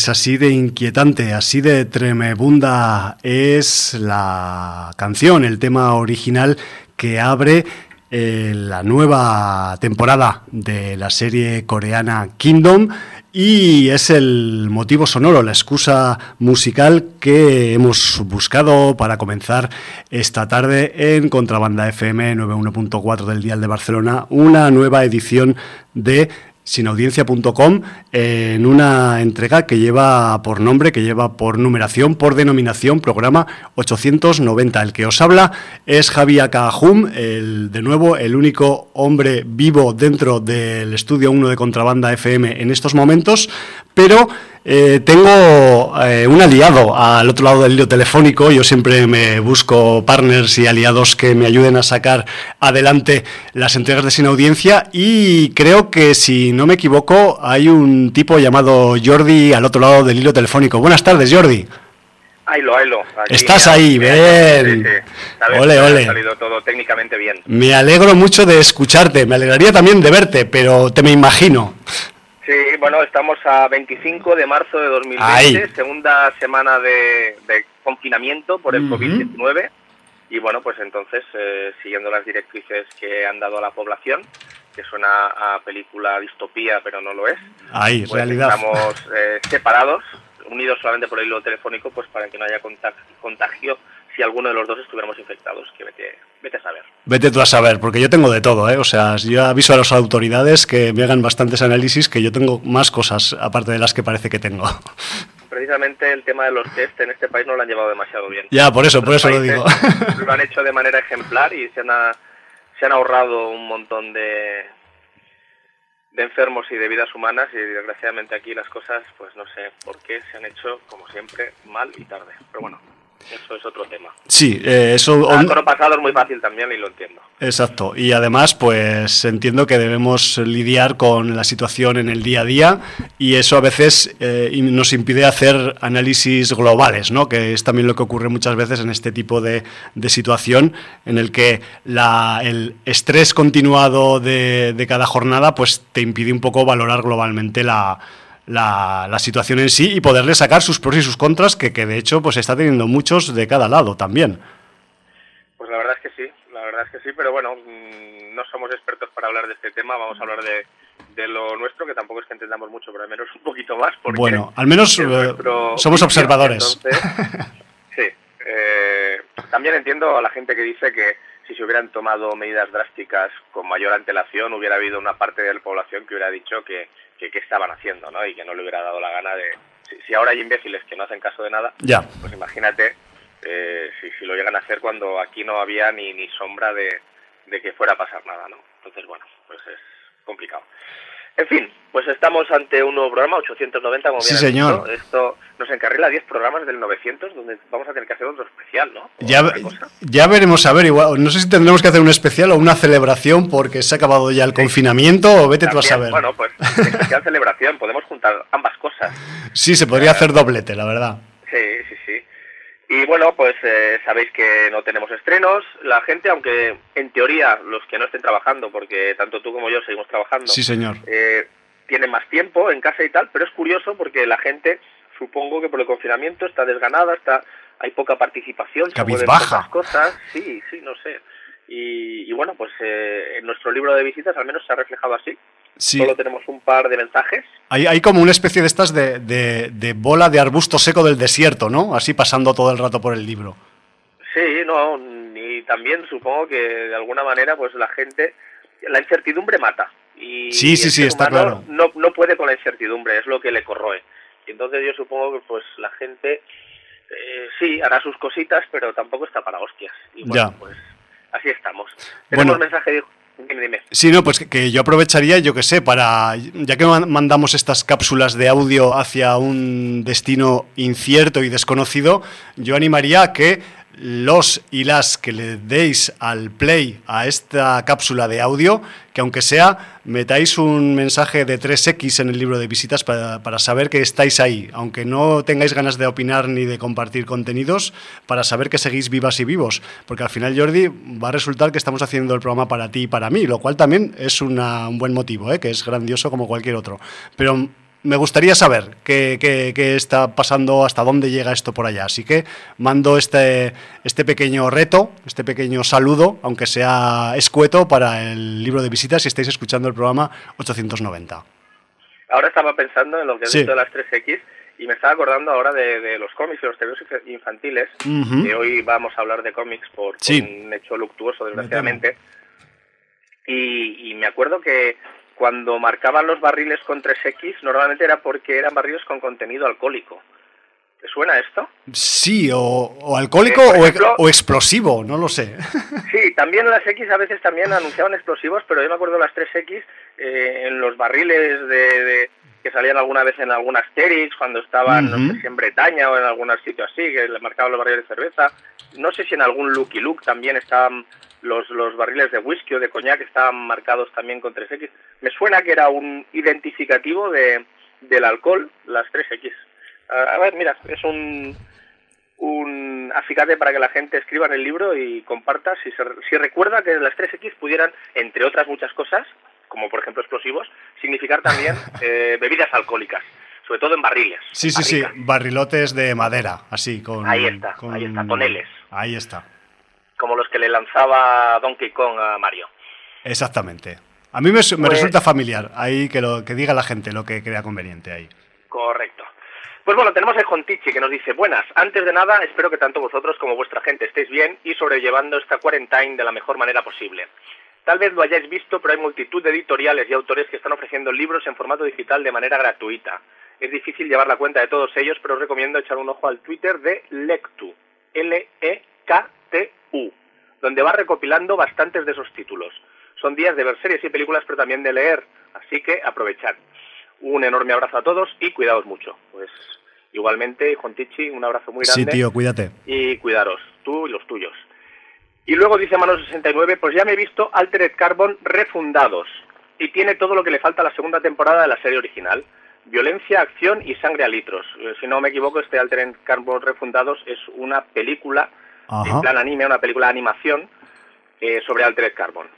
Pues así de inquietante, así de tremebunda es la canción, el tema original que abre eh, la nueva temporada de la serie coreana Kingdom y es el motivo sonoro, la excusa musical que hemos buscado para comenzar esta tarde en Contrabanda FM 91.4 del Dial de Barcelona, una nueva edición de sinaudiencia.com en una entrega que lleva por nombre, que lleva por numeración, por denominación, programa 890. El que os habla es Javier Cajum, el, de nuevo el único hombre vivo dentro del estudio 1 de Contrabanda FM en estos momentos, pero eh, tengo eh, un aliado al otro lado del hilo telefónico. Yo siempre me busco partners y aliados que me ayuden a sacar adelante las entregas de Sin Audiencia. Y creo que, si no me equivoco, hay un tipo llamado Jordi al otro lado del hilo telefónico. Buenas tardes, Jordi. Ahilo, ahilo. Estás ahí, bien. Ole, ole. Ha salido todo técnicamente bien. Me alegro mucho de escucharte. Me alegraría también de verte, pero te me imagino. Sí, bueno, estamos a 25 de marzo de 2020, segunda semana de, confinamiento por el COVID-19. Y bueno, pues entonces, eh, siguiendo las directrices que han dado a la población, que suena a película distopía, pero no lo es. Ahí, pues realidad. Estamos eh, separados, unidos solamente por el hilo telefónico, pues para que no haya contagio si alguno de los dos estuviéramos infectados, que vete, vete a saber. Vete tú a saber, porque yo tengo de todo, ¿eh? O sea, yo aviso a las autoridades que me hagan bastantes análisis, que yo tengo más cosas aparte de las que parece que tengo. Precisamente el tema de los test en este país no lo han llevado demasiado bien. Ya, por eso, por eso lo digo. Lo han hecho de manera ejemplar y se han, se han ahorrado un montón de, de enfermos y de vidas humanas y desgraciadamente aquí las cosas, pues no sé por qué se han hecho, como siempre, mal y tarde. Pero bueno, eso es otro tema. Sí, eh, eso... El pasado es muy fácil también y lo entiendo. Exacto. Y además, pues entiendo que debemos lidiar con la situación en el día a día y eso a veces eh, nos impide hacer análisis globales, ¿no? Que es también lo que ocurre muchas veces en este tipo de, de situación en el que la, el estrés continuado de, de cada jornada pues te impide un poco valorar globalmente la la, la, situación en sí y poderle sacar sus pros y sus contras, que, que de hecho pues está teniendo muchos de cada lado también. Pues la verdad es que sí, la verdad es que sí, pero bueno, mm, no somos expertos para hablar de este tema, vamos a hablar de, de lo nuestro, que tampoco es que entendamos mucho, pero al menos un poquito más. Porque bueno, al menos eh, somos observadores. sí, eh, también entiendo a la gente que dice que si se hubieran tomado medidas drásticas con mayor antelación, hubiera habido una parte de la población que hubiera dicho que que, estaban haciendo, ¿no? Y que no le hubiera dado la gana de... Si, ahora hay imbéciles que no hacen caso de nada, ya. pues imagínate eh, si, si, lo llegan a hacer cuando aquí no había ni, ni sombra de, de que fuera a pasar nada, ¿no? Entonces, bueno, pues es complicado. En fin, pues estamos ante un nuevo programa, 890, como sí, señor. Esto nos encarrila 10 programas del 900, donde vamos a tener que hacer otro especial, ¿no? Ya, ya, veremos, a ver, igual, no sé si tendremos que hacer un especial o una celebración porque se ha acabado ya el confinamiento o vete tú a saber. Bueno, pues especial celebración, podemos juntar ambas cosas. Sí, se podría hacer doblete, la verdad. Sí. Y bueno, pues eh, sabéis que no tenemos estrenos. La gente, aunque en teoría los que no estén trabajando, porque tanto tú como yo seguimos trabajando, sí, señor. Eh, tienen más tiempo en casa y tal, pero es curioso porque la gente, supongo que por el confinamiento está desganada, está hay poca participación, cabizbaja, cosas, sí, sí, no sé. Y, bueno, pues eh, en nuestro libro de visitas al menos se ha reflejado así. Solo tenemos un par de mensajes. Hay, hay como una especie de estas de, de, bola de arbusto seco del desierto, ¿no? Así pasando todo el rato por el libro. Sí, no, y también supongo que de alguna manera pues la gente, la incertidumbre mata. Y sí, sí, sí, está claro. No, no puede con la incertidumbre, es lo que le corroe. Y entonces yo supongo que pues la gente eh, sí hará sus cositas, pero tampoco está para hostias. Y bueno, pues así estamos. Tenemos bueno. mensaje Dime. Sí, no, pues que, yo aprovecharía, yo que sé, para, ya que mandamos estas cápsulas de audio hacia un destino incierto y desconocido, yo animaría a que los y las que le deis al play a esta cápsula de audio, que aunque sea, metáis un mensaje de 3X en el libro de visitas para, para, saber que estáis ahí, aunque no tengáis ganas de opinar ni de compartir contenidos, para saber que seguís vivas y vivos, porque al final, Jordi, va a resultar que estamos haciendo el programa para ti y para mí, lo cual también es un buen motivo, ¿eh? que es grandioso como cualquier otro. Pero me gustaría saber qué, qué, está pasando, hasta dónde llega esto por allá. Así que mando este, este pequeño reto, este pequeño saludo, aunque sea escueto, para el libro de visitas si estáis escuchando el programa 890. Ahora estaba pensando en lo que he visto de las 3X y me estaba acordando ahora de, los cómics y los tebeos infantiles, que hoy vamos a hablar de cómics por, un hecho luctuoso, desgraciadamente. Y, y me acuerdo que cuando marcaban los barriles con 3X, normalmente era porque eran barriles con contenido alcohólico. ¿Te suena esto? Sí, o, alcohólico eh, o, explosivo, no lo sé. Sí, también las X a veces también anunciaban explosivos, pero yo me acuerdo las 3X eh, en los barriles de, que salían alguna vez en algún Asterix, cuando estaban, no sé si en Bretaña o en algún sitio así, que le marcaban los barriles de cerveza. No sé si en algún Lucky Luke también estaban los, los barriles de whisky o de coñac estaban marcados también con 3X. Me suena que era un identificativo de, del alcohol, las 3X. A ver, mira, es un, un acicate para que la gente escriba en el libro y comparta si, si recuerda que las 3X pudieran, entre otras muchas cosas, como por ejemplo explosivos, significar también eh, bebidas alcohólicas sobre todo en barriles. Sí, sí, sí, barrilotes de madera, así, con... Ahí está, ahí está, toneles. Ahí está como los que le lanzaba Donkey Kong a Mario. Exactamente. A mí me, pues- resulta familiar ahí que, lo, que diga la gente lo que crea conveniente ahí. Correcto. Pues bueno, tenemos el Jontichi que nos dice, buenas, antes de nada espero que tanto vosotros como vuestra gente estéis bien y sobrellevando esta quarantine de la mejor manera posible. Tal vez lo hayáis visto, pero hay multitud de editoriales y autores que están ofreciendo libros en formato digital de manera gratuita. Es difícil llevar la cuenta de todos ellos, pero os recomiendo echar un ojo al Twitter de Lectu, L-E-K-T U, donde va recopilando bastantes de esos títulos. Son días de ver series y películas, pero también de leer, así que aprovechad. Un enorme abrazo a todos y cuidaos mucho. Pues igualmente, Tichi, un abrazo muy grande. Sí, tío, cuídate. Y cuidaros, tú y los tuyos. Y luego dice Mano69, pues ya me he visto Altered Carbon refundados. Y tiene todo lo que le falta a la segunda temporada de la serie original. Violencia, acción y sangre a litros. Eh, si no me equivoco, este Altered Carbon refundados es una película en plan anime, una película de animación eh, sobre Altered Carbon.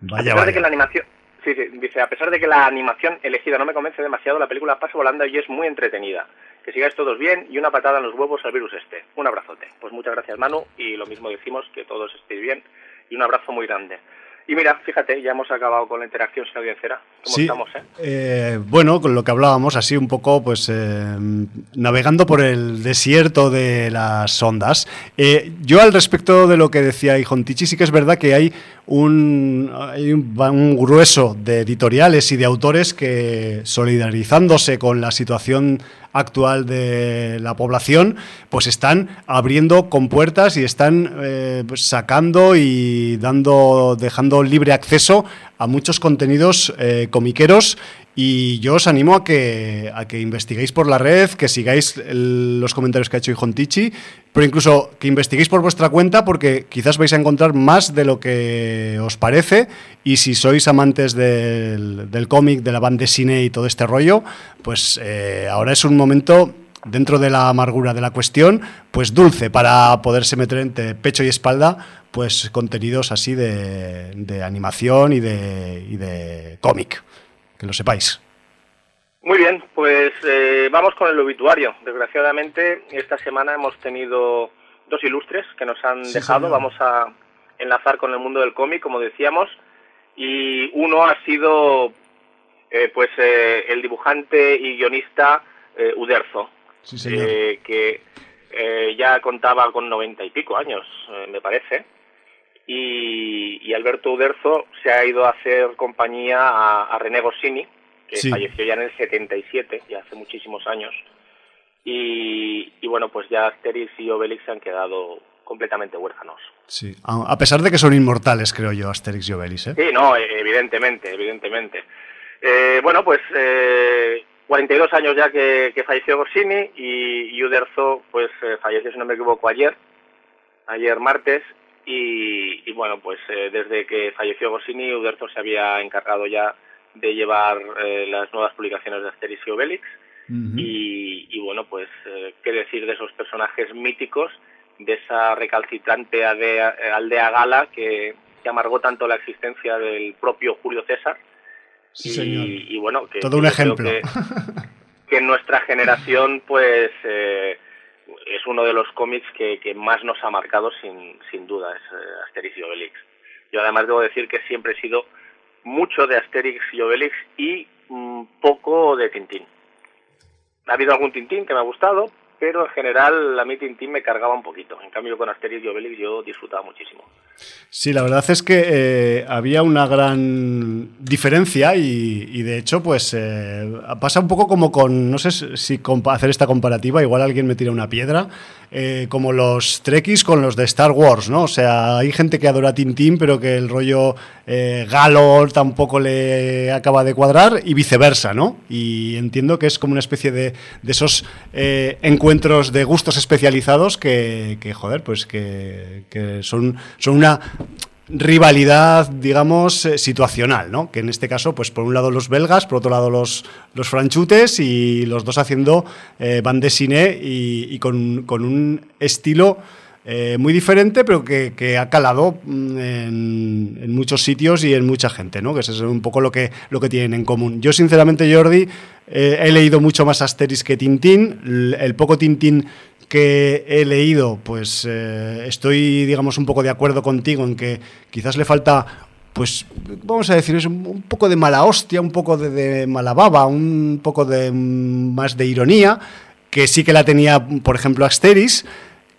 Vaya, a pesar de que la animación, sí, sí, dice, a pesar de que la animación elegida no me convence demasiado, la película pasa volando y es muy entretenida. Que sigáis todos bien y una patada en los huevos al virus este. Un abrazote. Pues muchas gracias Manu y lo mismo decimos, que todos estéis bien y un abrazo muy grande. Y mira, fíjate, ya hemos acabado con la interacción sin audiencia. ¿Cómo estamos, eh? eh? Bueno, con lo que hablábamos, así un poco, pues eh, navegando por el desierto de las ondas. Eh, yo al respecto de lo que decía Ijontichi, sí que es verdad que hay un, hay un, grueso de editoriales y de autores que, solidarizándose con la situación actual de la población, pues están abriendo compuertas y están eh, pues sacando y dando, dejando libre acceso a muchos contenidos eh, comiqueros y yo os animo a que, a que investiguéis por la red, que sigáis los comentarios que ha hecho Ijontichi, pero incluso que investiguéis por vuestra cuenta porque quizás vais a encontrar más de lo que os parece y si sois amantes del, cómic, de la banda de cine y todo este rollo, pues eh, ahora es un momento dentro de la amargura de la cuestión, pues dulce para poderse meter entre pecho y espalda pues contenidos así de, de animación y de, y de cómic que lo sepáis. Muy bien, pues eh, vamos con el obituario. Desgraciadamente, esta semana hemos tenido dos ilustres que nos han dejado. Vamos a enlazar con el mundo del cómic, como decíamos. Y uno ha sido eh, pues eh, el dibujante y guionista Uderzo, que ya contaba con noventa y pico años, me parece y, Alberto Uderzo se ha ido a hacer compañía a, René Goscinny, que falleció ya en el 77, ya hace muchísimos años. Y, bueno, pues ya Asterix y Obelix se han quedado completamente huérfanos. Sí, a pesar de que son inmortales, creo yo, Asterix y Obelix. ¿eh? Sí, no, e, evidentemente, evidentemente. Eh, bueno, pues eh, 42 años ya que, falleció Goscinny y, Uderzo pues eh, falleció, si no me equivoco, ayer, ayer martes, y, bueno, pues eh, desde que falleció Goscinny, Uderzo se había encargado ya de llevar eh, las nuevas publicaciones de Asterix y Obelix. y, bueno, pues eh, qué decir de esos personajes míticos, de esa recalcitrante aldea, gala que, amargó tanto la existencia del propio Julio César. Sí, señor. Y, bueno, que, todo un ejemplo. que en nuestra generación, pues, eh, es uno de los cómics que, más nos ha marcado sin, sin duda, es eh, Asterix y Obelix. Yo además debo decir que siempre he sido mucho de Asterix y Obelix y mm, poco de Tintín. Ha habido algún Tintín que me ha gustado, pero en general a mí Tintín me cargaba un poquito. En cambio con Asterix y Obelix yo disfrutaba muchísimo. Sí, la verdad es que eh, había una gran diferencia y, de hecho pues eh, pasa un poco como con, no sé si hacer esta comparativa, igual alguien me tira una piedra, eh, como los Trekkies con los de Star Wars, ¿no? O sea, hay gente que adora Tintín, pero que el rollo Galor tampoco le acaba de cuadrar y viceversa, ¿no? Y entiendo que es como una especie de, esos eh, encuentros de gustos especializados que, joder, pues que, son, son una rivalidad, digamos, eh, situacional, ¿no? Que en este caso, pues por un lado los belgas, por otro lado los, los franchutes y los dos haciendo eh, y, con, un estilo eh, muy diferente, pero que, ha calado mm, en, muchos sitios y en mucha gente, ¿no? Que eso es un poco lo que, lo que tienen en común. Yo, sinceramente, Jordi, he leído mucho más Asterix que Tintín. El poco Tintín que he leído, pues eh, estoy, digamos, un poco de acuerdo contigo en que quizás le falta, pues, vamos a decir, es un poco de mala hostia, un poco de, mala baba, un poco de más de ironía, que sí que la tenía, por ejemplo, Asteris.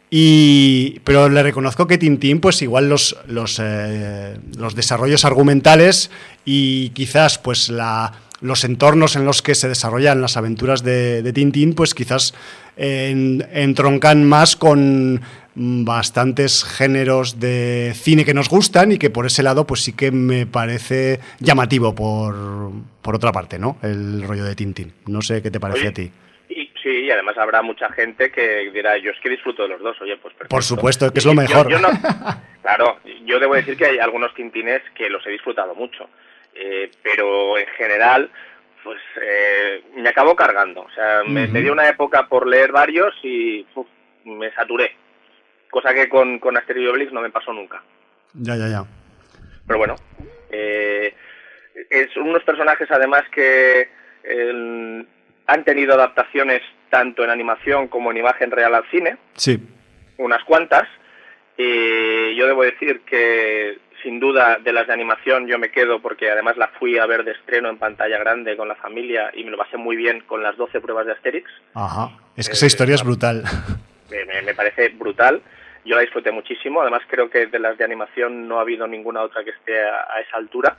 Y, pero le reconozco que Tintín, pues igual los, los, eh, los desarrollos argumentales y quizás pues la, los entornos en los que se desarrollan las aventuras de, Tintín, pues quizás entroncan más con bastantes géneros de cine que nos gustan y que por ese lado pues sí que me parece llamativo por, por otra parte, ¿no? El rollo de Tintín. No sé qué te parece a ti. sí, y además habrá mucha gente que dirá, yo es que disfruto de los dos, oye, pues Por supuesto, que es lo mejor. claro, yo debo decir que hay algunos Tintines que los he disfrutado mucho. Eh, pero en general pues eh, me acabó cargando. O sea, me, dio una época por leer varios y me saturé. Cosa que con, con Asterix y Obelix no me pasó nunca. Ya, ya, ya. Pero bueno, eh, es unos personajes además que han tenido adaptaciones tanto en animación como en imagen real al cine. Sí. Unas cuantas. Y yo debo decir que sin duda de las de animación yo me quedo porque además la fui a ver de estreno en pantalla grande con la familia y me lo pasé muy bien con las 12 pruebas de Asterix. Ajá, es que esa historia es brutal. Me, parece brutal. Yo la disfruté muchísimo, además creo que de las de animación no ha habido ninguna otra que esté a, esa altura.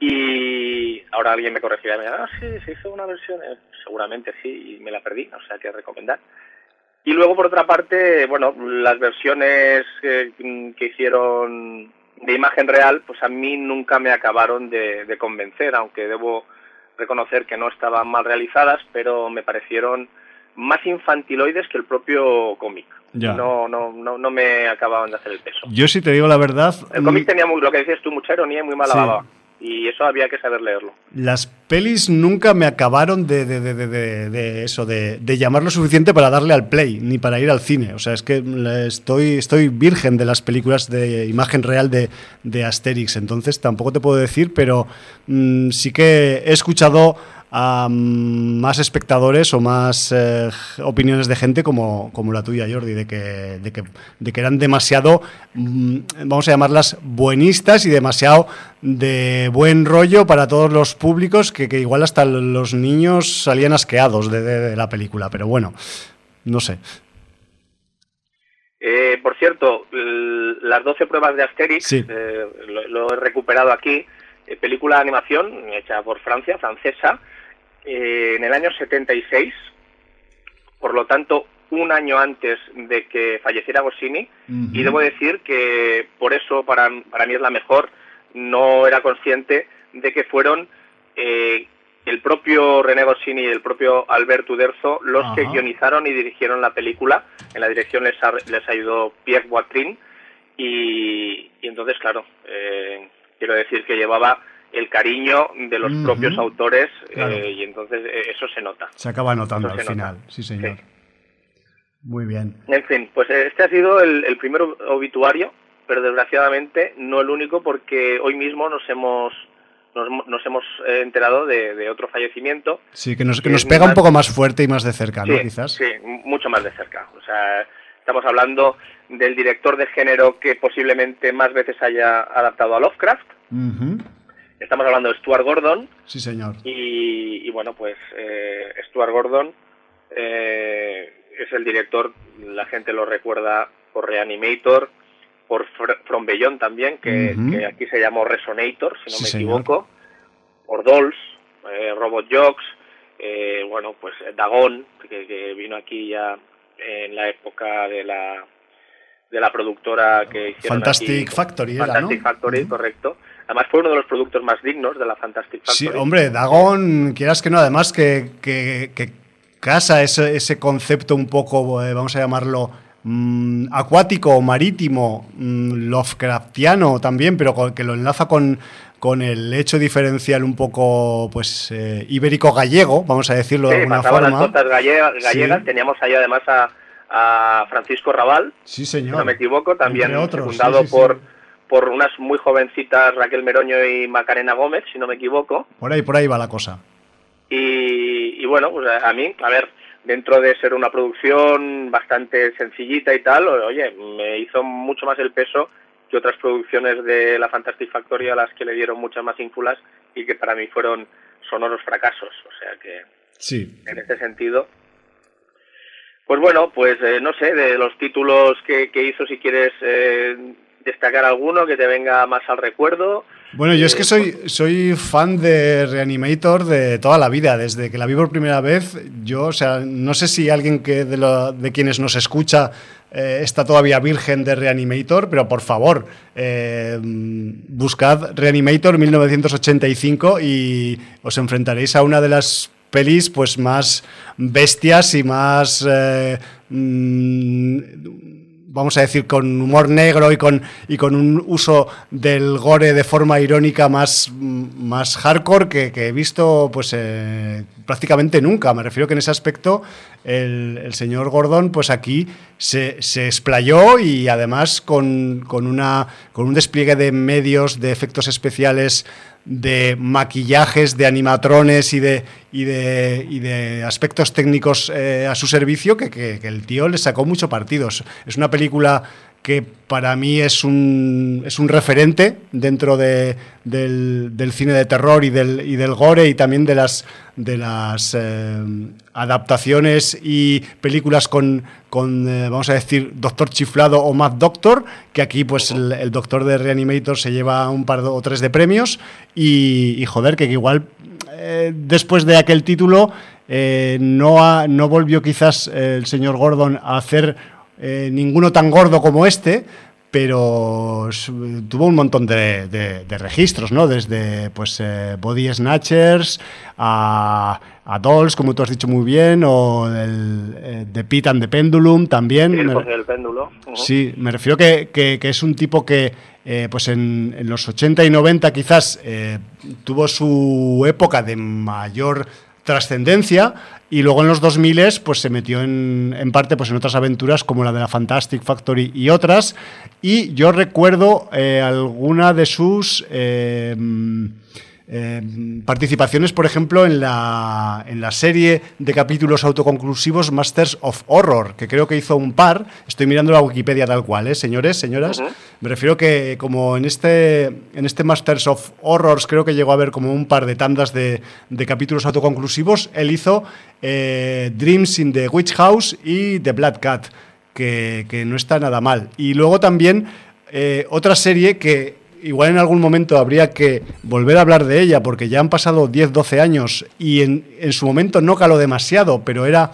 Y ahora alguien me corregirá y me dirá, ah, sí, se hizo una versión, eh, seguramente sí, y me la perdí, o sea que recomendar. Y luego, por otra parte, bueno, las versiones que hicieron de imagen real, pues a mí nunca me acabaron de, convencer, aunque debo reconocer que no estaban mal realizadas, pero me parecieron más infantiloides que el propio cómic. No, no, no, no me acababan de hacer el peso. Yo sí te digo la verdad. El cómic mm, tenía muy, lo que decías tú, mucha ironía y muy mala baba y eso había que saber leerlo. Las pelis nunca me acabaron de, de, de, de eso, de, llamar lo suficiente para darle al play, ni para ir al cine. O sea, es que estoy, estoy virgen de las películas de imagen real de, Asterix, entonces tampoco te puedo decir, pero mm, sí que he escuchado a más espectadores o más eh, opiniones de gente como, como, la tuya, Jordi, de que, de que, de que eran demasiado, mm, vamos a llamarlas buenistas y demasiado de buen rollo para todos los públicos, que, que igual hasta los niños salían asqueados de, la película, pero bueno, no sé. Eh, por cierto, las 12 pruebas de Asterix, eh, lo, he recuperado aquí, película de animación hecha por Francia, francesa, eh, en el año 76, por lo tanto un año antes de que falleciera Goscinny, y debo decir que por eso para, para mí es la mejor, no era consciente de que fueron eh, el propio René Goscinny y el propio Alberto Uderzo los que guionizaron y dirigieron la película. En la dirección les, les ayudó Pierre Boitrin y, entonces, claro, eh, quiero decir que llevaba el cariño de los propios autores eh, y entonces eh, eso se nota. Se acaba notando al final, sí señor. Muy bien. En fin, pues eh, este ha sido el, el, primer obituario, pero desgraciadamente no el único porque hoy mismo nos hemos nos, hemos eh, enterado de, otro fallecimiento. Sí, que nos, que nos pega un poco más fuerte y más de cerca, ¿no? Quizás. Sí, mucho más de cerca. O sea, estamos hablando del director de género que posiblemente más veces haya adaptado a Lovecraft. Estamos hablando de Stuart Gordon. Sí, señor. Y, bueno, pues eh, Stuart Gordon eh, es el director, la gente lo recuerda por Reanimator, por From Beyond también, que, aquí se llamó Resonator, si no me equivoco, por Dolls, eh, Robot Jocks, eh, bueno, pues Dagon, que, vino aquí ya en la época de la de la productora que hicieron Fantastic Factory Fantastic Factory, correcto. Además fue uno de los productos más dignos de la Fantastic Factory. Sí, hombre, Dagon, quieras que no, además que, que, que casa ese, ese concepto un poco, eh, vamos a llamarlo, mm, acuático o marítimo, mm, Lovecraftiano también, pero que lo enlaza con, con el hecho diferencial un poco pues eh, ibérico-gallego, vamos a decirlo de alguna forma. las costas gallegas, teníamos ahí además a, Francisco Raval, sí, señor. si no me equivoco, también fundado por, por unas muy jovencitas Raquel Meroño y Macarena Gómez, si no me equivoco. Por ahí, por ahí va la cosa. Y, bueno, pues a, mí, a ver, dentro de ser una producción bastante sencillita y tal, oye, me hizo mucho más el peso que otras producciones de la Fantastic Factory a las que le dieron muchas más ínfulas y que para mí fueron sonoros fracasos. O sea que, sí. en ese sentido, pues bueno, pues eh, no sé, de los títulos que, hizo, si quieres eh, destacar alguno que te venga más al recuerdo. Bueno, yo es que eh, soy, soy fan de Reanimator de toda la vida, desde que la vi por primera vez. Yo, o sea, no sé si alguien que de, lo, de quienes nos escucha eh, está todavía virgen de Reanimator, pero por favor, eh, buscad Reanimator 1985 y os enfrentaréis a una de las pelis pues más bestias y más mm, vamos a decir, con humor negro y con, y con un uso del gore de forma irónica más, más hardcore que, he visto pues eh, prácticamente nunca. Me refiero que en ese aspecto el, señor Gordon pues aquí se, se explayó y además con, con, una, con un despliegue de medios, de efectos especiales de maquillajes, de animatrones y de, y de, y de aspectos técnicos eh, a su servicio que, que, el tío le sacó mucho partidos. Es una película que para mí es un, es un referente dentro de, del, cine de terror y del, y del gore y también de las, de las eh, adaptaciones y películas con, con eh, vamos a decir, Doctor Chiflado o Mad Doctor, que aquí pues el, Doctor de Reanimator se lleva un par o tres de premios y, joder, que igual eh, después de aquel título no, no volvió quizás el señor Gordon a hacer eh, ninguno tan gordo como este, pero tuvo un montón de, registros, ¿no? Desde pues eh, Body Snatchers a, Dolls, como tú has dicho muy bien, o el, eh, de Pit and the Pendulum también. Sí, el péndulo. Sí, me refiero que, que, es un tipo que pues en, en, los 80 y 90 quizás tuvo su época de mayor trascendencia y luego en los 2000 pues se metió en, en, parte pues en otras aventuras como la de la Fantastic Factory y otras. Y yo recuerdo eh, alguna de sus eh, eh, participaciones, por ejemplo, en la, en la serie de capítulos autoconclusivos Masters of Horror, que creo que hizo un par. Estoy mirando la Wikipedia tal cual, ¿eh? señores, señoras. Me refiero que como en este, en este Masters of Horrors creo que llegó a haber como un par de tandas de, de capítulos autoconclusivos, él hizo eh, Dreams in the Witch House y The Black Cat, que, que no está nada mal. Y luego también eh, otra serie que igual en algún momento habría que volver a hablar de ella, porque ya han pasado 10, 12 años y en, su momento no caló demasiado, pero era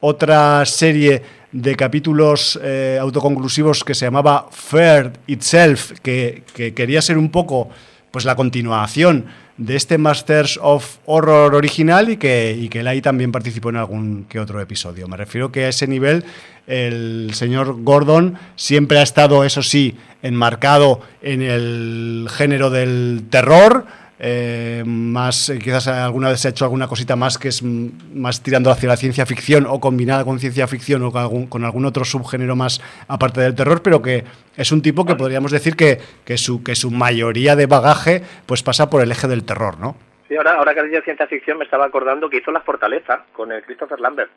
otra serie de capítulos eh, autoconclusivos que se llamaba Fair Itself, que, que, quería ser un poco pues la continuación de este Masters of Horror original y que, y que él ahí también participó en algún que otro episodio. Me refiero que a ese nivel el señor Gordon siempre ha estado, eso sí, enmarcado en el género del terror, eh, más, eh, quizás alguna vez se ha hecho alguna cosita más que es más tirando hacia la ciencia ficción o combinada con ciencia ficción o con algún, con algún otro subgénero más aparte del terror, pero que es un tipo que podríamos decir que, que, su, que su mayoría de bagaje pues pasa por el eje del terror, ¿no? Sí, ahora, ahora que dicho ciencia ficción me estaba acordando que hizo La Fortaleza con el Christopher Lambert.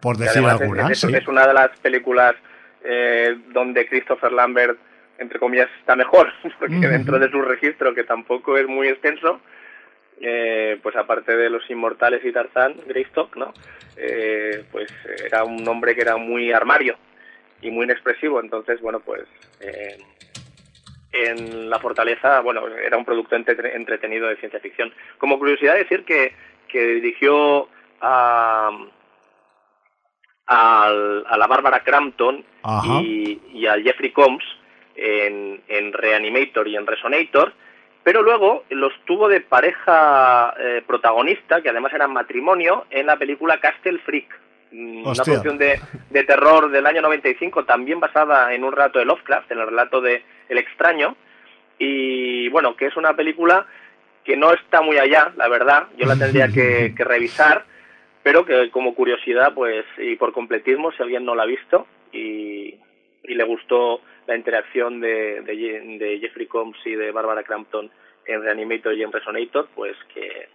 Por decir alguna, es, es, una de las películas eh, donde Christopher Lambert entre comillas, está mejor, porque dentro de su registro, que tampoco es muy extenso, eh, pues aparte de los Inmortales y Tarzán, Greystock, ¿no? Eh, pues era un hombre que era muy armario y muy inexpresivo, entonces, bueno, pues eh, en La Fortaleza, bueno, era un producto entretenido de ciencia ficción. Como curiosidad decir que, que dirigió a, a, la Bárbara Crampton y, y, a Jeffrey Combs, en, Reanimator y en Resonator, pero luego los tuvo de pareja eh, protagonista, que además era matrimonio, en la película Castle Freak, mm, una producción de, de, terror del año 95, también basada en un relato de Lovecraft, en el relato de El extraño, y bueno, que es una película que no está muy allá, la verdad, yo la tendría que, que revisar, pero que como curiosidad, pues, y por completismo, si alguien no la ha visto y, y le gustó la interacción de, de, Jeffrey Combs y de Barbara Crampton en Reanimator y en Resonator, pues que,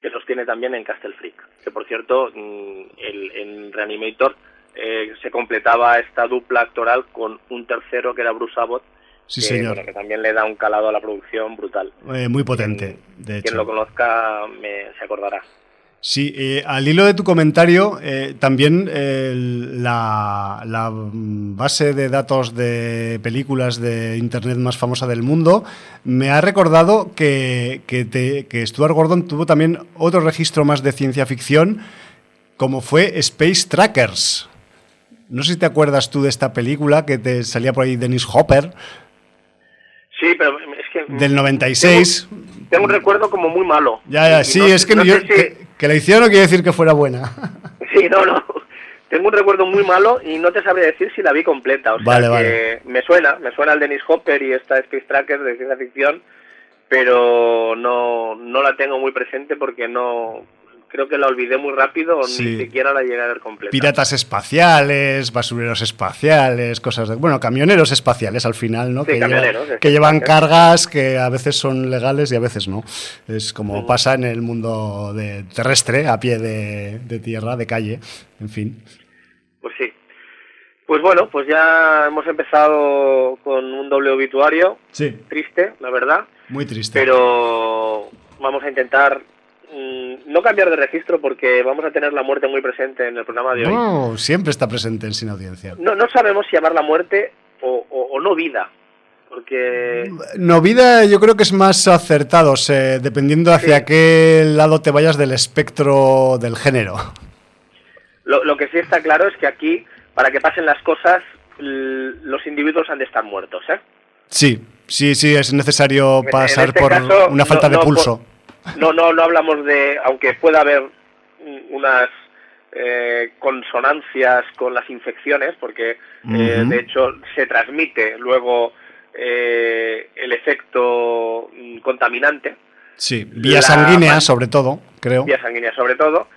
que los tiene también en Castle Freak. Que por cierto, mm, el, en Reanimator eh, se completaba esta dupla actoral con un tercero que era Bruce Abbott, Sí, señor. que también le da un calado a la producción brutal. Eh, muy potente, de hecho. Quien lo conozca me, se acordará. Sí, eh, al hilo de tu comentario, eh, también eh, la, base de datos de películas de Internet más famosa del mundo me ha recordado que, que, Stuart Gordon tuvo también otro registro más de ciencia ficción, como fue Space Trackers. No sé si te acuerdas tú de esta película que te salía por ahí Dennis Hopper. Sí, pero es que... Del 96. Tengo, un recuerdo como muy malo. Ya, ya, sí, es que, yo, que la hicieron no quiere decir que fuera buena. Sí, no, no. Tengo un recuerdo muy malo y no te sabría decir si la vi completa. O sea, vale, vale. me suena, me suena el Dennis Hopper y esta Space Tracker de ciencia ficción, pero no, no la tengo muy presente porque no, creo que la olvidé muy rápido o ni siquiera la llegué a ver completa. Piratas espaciales, basureros espaciales, cosas de... Bueno, camioneros espaciales al final, ¿no? que, que llevan cargas que a veces son legales y a veces no. Es como pasa en el mundo de terrestre, a pie de, de tierra, de calle, en fin. Pues sí. Pues bueno, pues ya hemos empezado con un doble obituario. Sí. Triste, la verdad. Muy triste. Pero vamos a intentar Mm, no cambiar de registro porque vamos a tener la muerte muy presente en el programa de hoy. No, siempre está presente en Sin Audiencia. No, no sabemos si llamar la muerte o, no vida. Porque... No, vida yo creo que es más acertado, dependiendo hacia qué lado te vayas del espectro del género. Lo, que sí está claro es que aquí, para que pasen las cosas, los individuos han de estar muertos, ¿eh? Sí, sí, sí, es necesario pasar este por una falta de pulso. No, no, no hablamos de, aunque pueda haber unas eh, consonancias con las infecciones, porque eh, de hecho se transmite luego eh, el efecto contaminante. Sí, vía sanguínea sobre todo, creo. Vía sanguínea sobre todo.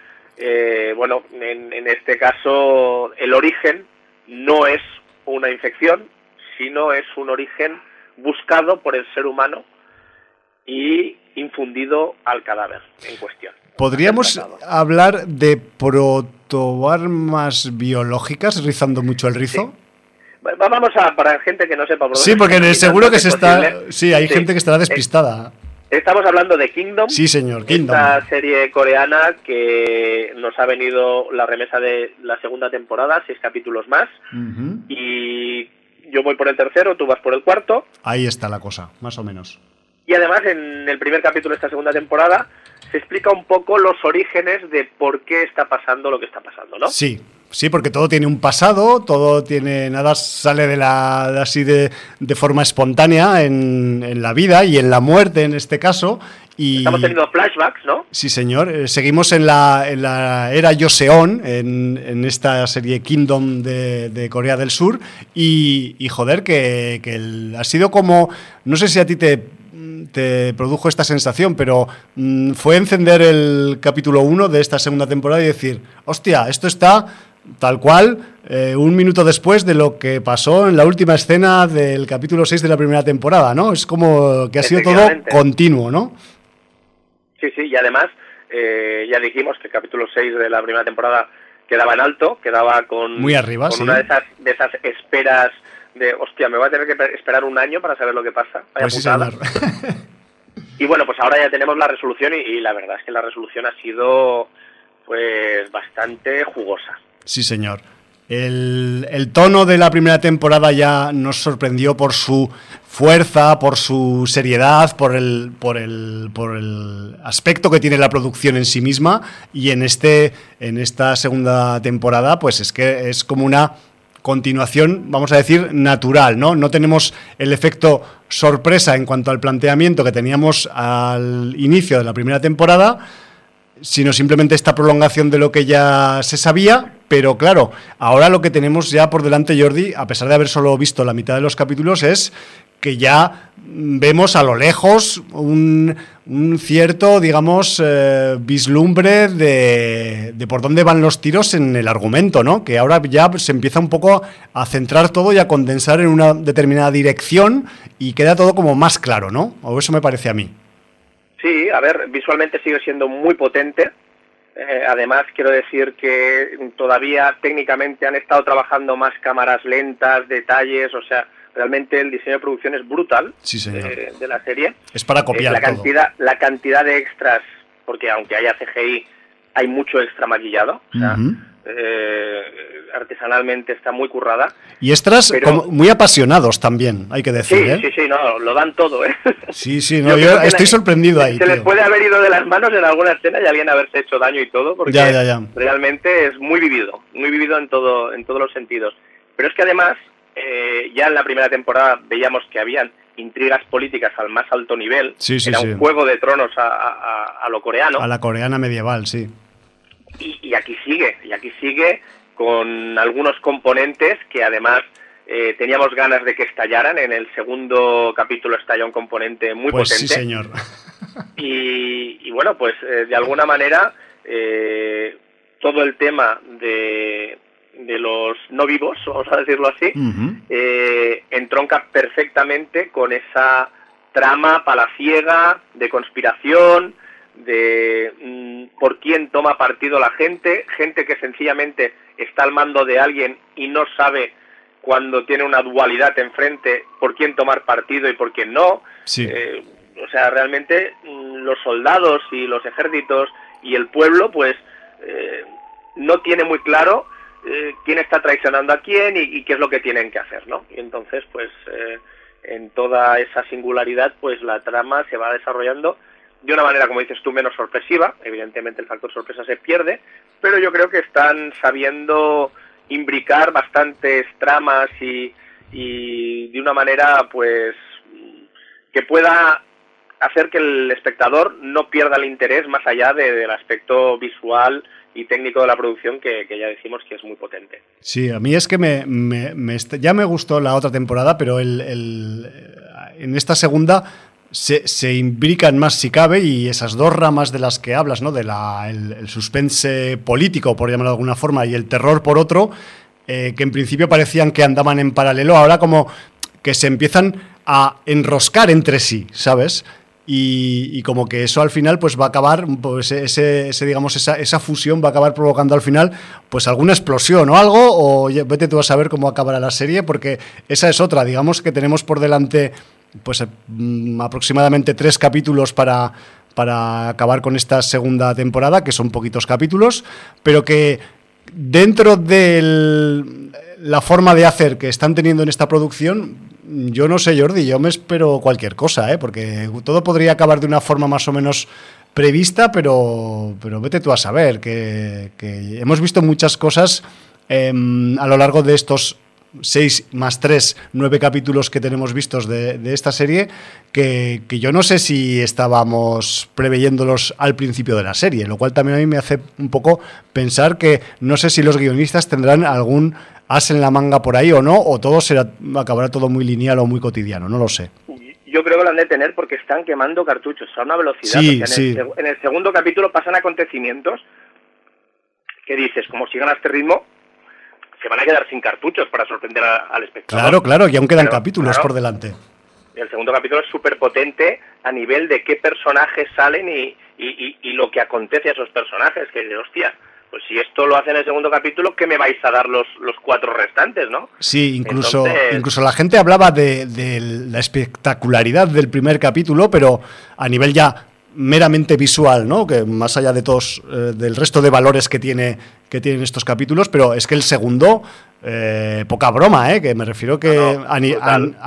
bueno, en, en este caso el origen no es una infección, sino es un origen buscado por el ser humano y infundido al cadáver en cuestión. ¿Podríamos hablar de protoarmas biológicas, rizando mucho el rizo? Vamos a, para gente que no sepa. Por sí, porque seguro que se está... Sí, hay gente que estará despistada. Estamos hablando de Kingdom. Sí, señor, Kingdom. Esta serie coreana que nos ha venido la remesa de la segunda temporada, seis capítulos más. Y yo voy por el tercero, tú vas por el cuarto. Ahí está la cosa, más o menos. Y además en el primer capítulo de esta segunda temporada se explica un poco los orígenes de por qué está pasando lo que está pasando, ¿no? Sí, sí, porque todo tiene un pasado, todo tiene, nada sale de la así de, de forma espontánea en, en, la vida y en la muerte en este caso. Y, Estamos teniendo flashbacks, ¿no? Sí, señor. Eh, seguimos en la, en la era Joseon, en, en esta serie Kingdom de, de Corea del Sur. Y, y joder, que, que ha sido como. No sé si a ti te te produjo esta sensación, pero mm, fue encender el capítulo 1 de esta segunda temporada y decir, hostia, esto está tal cual, eh, un minuto después de lo que pasó en la última escena del capítulo 6 de la primera temporada, ¿no? Es como que ha sido todo continuo, ¿no? Sí, sí, y además eh, ya dijimos que el capítulo 6 de la primera temporada quedaba en alto, quedaba con, Muy arriba, con una de esas, de esas esperas de, hostia, me voy a tener que esperar un año para saber lo que pasa. Vaya pues y bueno, pues ahora ya tenemos la resolución y la verdad es que la resolución ha sido pues bastante jugosa. Sí, señor. El, tono de la primera temporada ya nos sorprendió por su fuerza, por su seriedad, por el, por el, por el aspecto que tiene la producción en sí misma. Y en, este, en esta segunda temporada, pues es que es como una continuación, vamos a decir, natural, ¿no? No tenemos el efecto sorpresa en cuanto al planteamiento que teníamos al inicio de la primera temporada sino simplemente esta prolongación de lo que ya se sabía, pero claro, ahora lo que tenemos ya por delante, Jordi, a pesar de haber solo visto la mitad de los capítulos, es que ya vemos a lo lejos un, cierto, digamos, eh, vislumbre de, de, por dónde van los tiros en el argumento, ¿no? Que ahora ya se empieza un poco a centrar todo y a condensar en una determinada dirección y queda todo como más claro, ¿no? O eso me parece a mí. Sí, a ver, visualmente sigue siendo muy potente. Eh, además, quiero decir que todavía técnicamente han estado trabajando más cámaras lentas, detalles, o sea, realmente el diseño de producción es brutal De, la serie. Es para copiar la cantidad, la cantidad de extras, porque aunque haya CGI, hay mucho extra maquillado. O sea, eh, artesanalmente está muy currada. Y extras muy apasionados también, hay que decir. Sí, ¿eh? sí, sí, no, lo dan todo. ¿eh? Sí, sí, no, yo, estoy sorprendido ahí. Se les puede haber ido de las manos en alguna escena y alguien haberse hecho daño y todo, porque realmente es muy vivido, muy vivido en, todo, en todos los sentidos. Pero es que además, eh, ya en la primera temporada veíamos que habían intrigas políticas al más alto nivel. Sí, Era un juego de tronos a, a lo coreano. A la coreana medieval, sí. Y, aquí sigue, y aquí sigue con algunos componentes que además eh, teníamos ganas de que estallaran. En el segundo capítulo estalla un componente muy pues potente. Sí, señor. Y, bueno, pues eh, de alguna manera eh, todo el tema de, de los no vivos, vamos a decirlo así, entronca perfectamente con esa trama palaciega de conspiración, de mm, por quién toma partido la gente, gente que sencillamente está al mando de alguien y no sabe cuando tiene una dualidad enfrente por quién tomar partido y por quién no. Eh, o sea, realmente mm, los soldados y los ejércitos y el pueblo, pues eh, no tiene muy claro eh, quién está traicionando a quién y, qué es lo que tienen que hacer, ¿no? Y entonces, pues en toda esa singularidad, pues la trama se va desarrollando de una manera, como dices tú, menos sorpresiva. Evidentemente el factor sorpresa se pierde, pero yo creo que están sabiendo imbricar bastantes tramas y, de una manera, pues, que pueda hacer que el espectador no pierda el interés más allá del aspecto visual y técnico de la producción que, ya decimos que es muy potente. Sí, a mí es que me, ya me gustó la otra temporada, pero el, en esta segunda se, imbrican más si cabe y esas dos ramas de las que hablas, ¿no? de la, el, suspense político, por llamarlo de alguna forma, y el terror por otro, eh, que en principio parecían que andaban en paralelo, ahora como que se empiezan a enroscar entre sí, ¿sabes? Y, como que eso al final pues va a acabar, pues ese, digamos, esa, esa, fusión va a acabar provocando al final pues alguna explosión o algo, o vete tú a saber cómo acabará la serie, porque esa es otra, digamos que tenemos por delante pues mm, aproximadamente tres capítulos para, para acabar con esta segunda temporada, que son poquitos capítulos, pero que dentro de la forma de hacer que están teniendo en esta producción, yo no sé, Jordi, yo me espero cualquier cosa, ¿eh? porque todo podría acabar de una forma más o menos prevista, pero, pero vete tú a saber, que, hemos visto muchas cosas em, a lo largo de estos seis más tres, nueve capítulos que tenemos vistos de, esta serie, que, yo no sé si estábamos preveyéndolos al principio de la serie, lo cual también a mí me hace un poco pensar que no sé si los guionistas tendrán algún as en la manga por ahí o no, o todo será, acabará todo muy lineal o muy cotidiano, no lo sé. Yo, creo que lo han de tener porque están quemando cartuchos a una velocidad. Sí, en, El, en el segundo capítulo pasan acontecimientos que dices, como sigan a este ritmo, se van a quedar sin cartuchos para sorprender al espectador. Claro, claro, y aún quedan capítulos por delante. El segundo capítulo es súper potente a nivel de qué personajes salen y, y, lo que acontece a esos personajes, que de hostia, pues si esto lo hace en el segundo capítulo, ¿qué me vais a dar los, los cuatro restantes, no? Sí, incluso, incluso la gente hablaba de, de la espectacularidad del primer capítulo, pero a nivel ya meramente visual, ¿no? Que más allá de todos, eh, del resto de valores que tiene que tienen estos capítulos, pero es que el segundo eh, poca broma, ¿eh? que me refiero que a,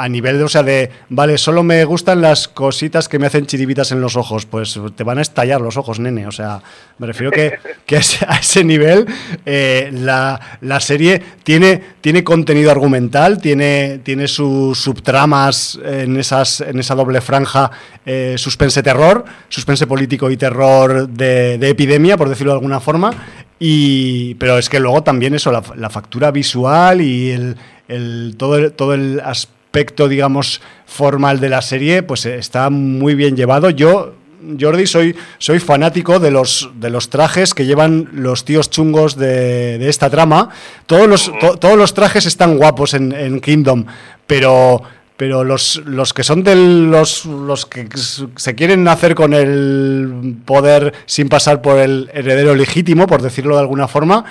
nivel de, o sea, de, vale, solo me gustan las cositas que me hacen chiribitas en los ojos, pues te van a estallar los ojos, nene, o sea, me refiero que, que a, ese, nivel eh, la, serie tiene, tiene contenido argumental, tiene, tiene sus subtramas en, esas, en esa doble franja, eh, suspense terror, suspense político y terror de, de epidemia, por decirlo de alguna forma, y, pero es que luego también eso, la, factura visual y el, todo, el, todo el aspecto, digamos, formal de la serie, pues está muy bien llevado. Yo, Jordi, soy, soy fanático de los, de los trajes que llevan los tíos chungos de, de esta trama. Todos los, todos los trajes están guapos en, en Kingdom, pero pero los, los que son de los, los que se quieren hacer con el poder sin pasar por el heredero legítimo, por decirlo de alguna forma,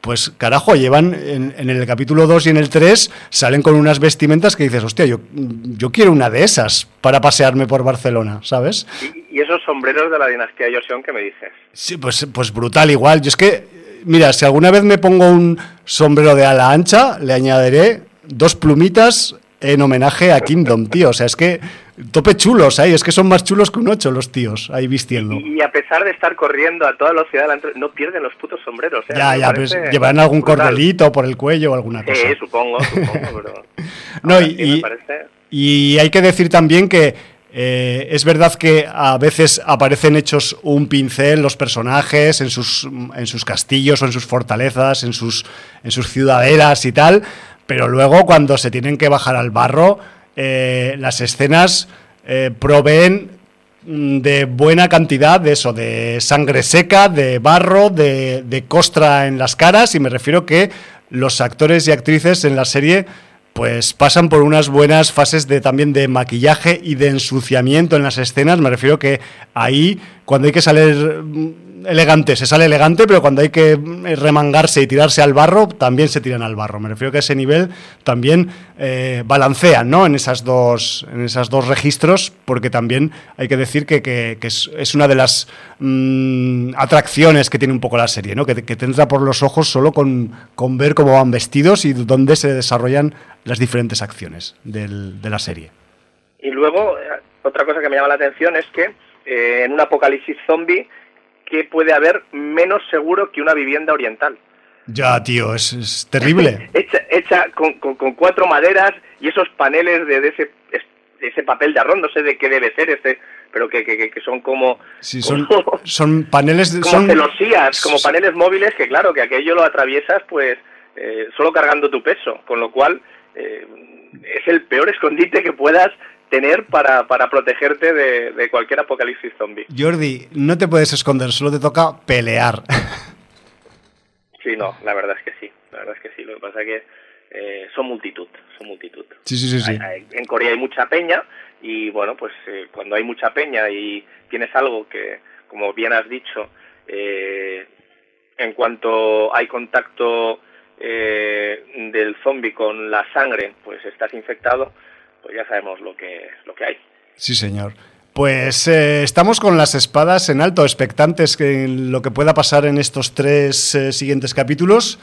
pues carajo, llevan en, el capítulo 2 y en el 3 salen con unas vestimentas que dices, hostia, yo, yo quiero una de esas para pasearme por Barcelona, ¿sabes? ¿Y, esos sombreros de la dinastía Joseon que me dices? Sí, pues, pues brutal igual. Yo es que, mira, si alguna vez me pongo un sombrero de ala ancha, le añadiré dos plumitas en homenaje a Kingdom, tío. O sea, es que tope chulos ahí, es que son más chulos que un ocho los tíos ahí vistiendo. Y, a pesar de estar corriendo a toda velocidad, no pierden los putos sombreros. ¿eh? Ya, ya, pues llevarán algún cordelito por el cuello o alguna cosa. Sí, supongo, supongo, pero... no, y, y, hay que decir también que eh, es verdad que a veces aparecen hechos un pincel los personajes en sus, en sus castillos o en sus fortalezas, en sus, en sus ciudadelas y tal, pero luego cuando se tienen que bajar al barro, eh, las escenas eh, proveen mm, de buena cantidad de eso, de sangre seca, de barro, de, de, costra en las caras, y me refiero que los actores y actrices en la serie pues pasan por unas buenas fases de también de maquillaje y de ensuciamiento en las escenas. Me refiero que ahí, cuando hay que salir mm, elegante, se sale elegante, pero cuando hay que remangarse y tirarse al barro, también se tiran al barro. Me refiero que ese nivel también eh, balancean ¿no? en, esas dos, en esas dos registros, porque también hay que decir que, es, una de las mm, atracciones que tiene un poco la serie, ¿no? que, te entra por los ojos solo con, con, ver cómo van vestidos y dónde se desarrollan las diferentes acciones de la serie. Y luego, eh, otra cosa que me llama la atención es que eh, en un apocalipsis zombie que puede haber menos seguro que una vivienda oriental. Ya, tío, es, terrible. hecha con, cuatro maderas y esos paneles de, ese, ese papel de arroz, no sé de qué debe ser ese, pero que, que, son como... Sí, son, son paneles... Como son, celosías, como paneles móviles que claro, que aquello lo atraviesas pues eh, solo cargando tu peso, con lo cual eh, es el peor escondite que puedas tener para, para protegerte de, cualquier apocalipsis zombie. Jordi, no te puedes esconder, solo te toca pelear. Sí, no, la verdad es que sí, la verdad es que sí. Lo que pasa es que eh, son multitud, son multitud. Sí, sí, sí. sí. en Corea hay mucha peña y bueno, pues eh, cuando hay mucha peña y tienes algo que, como bien has dicho, eh, en cuanto hay contacto del zombie con la sangre, pues estás infectado, pues ya sabemos lo que, lo que hay. Sí, señor. Pues eh, estamos con las espadas en alto, expectantes que lo que pueda pasar en estos tres eh, siguientes capítulos.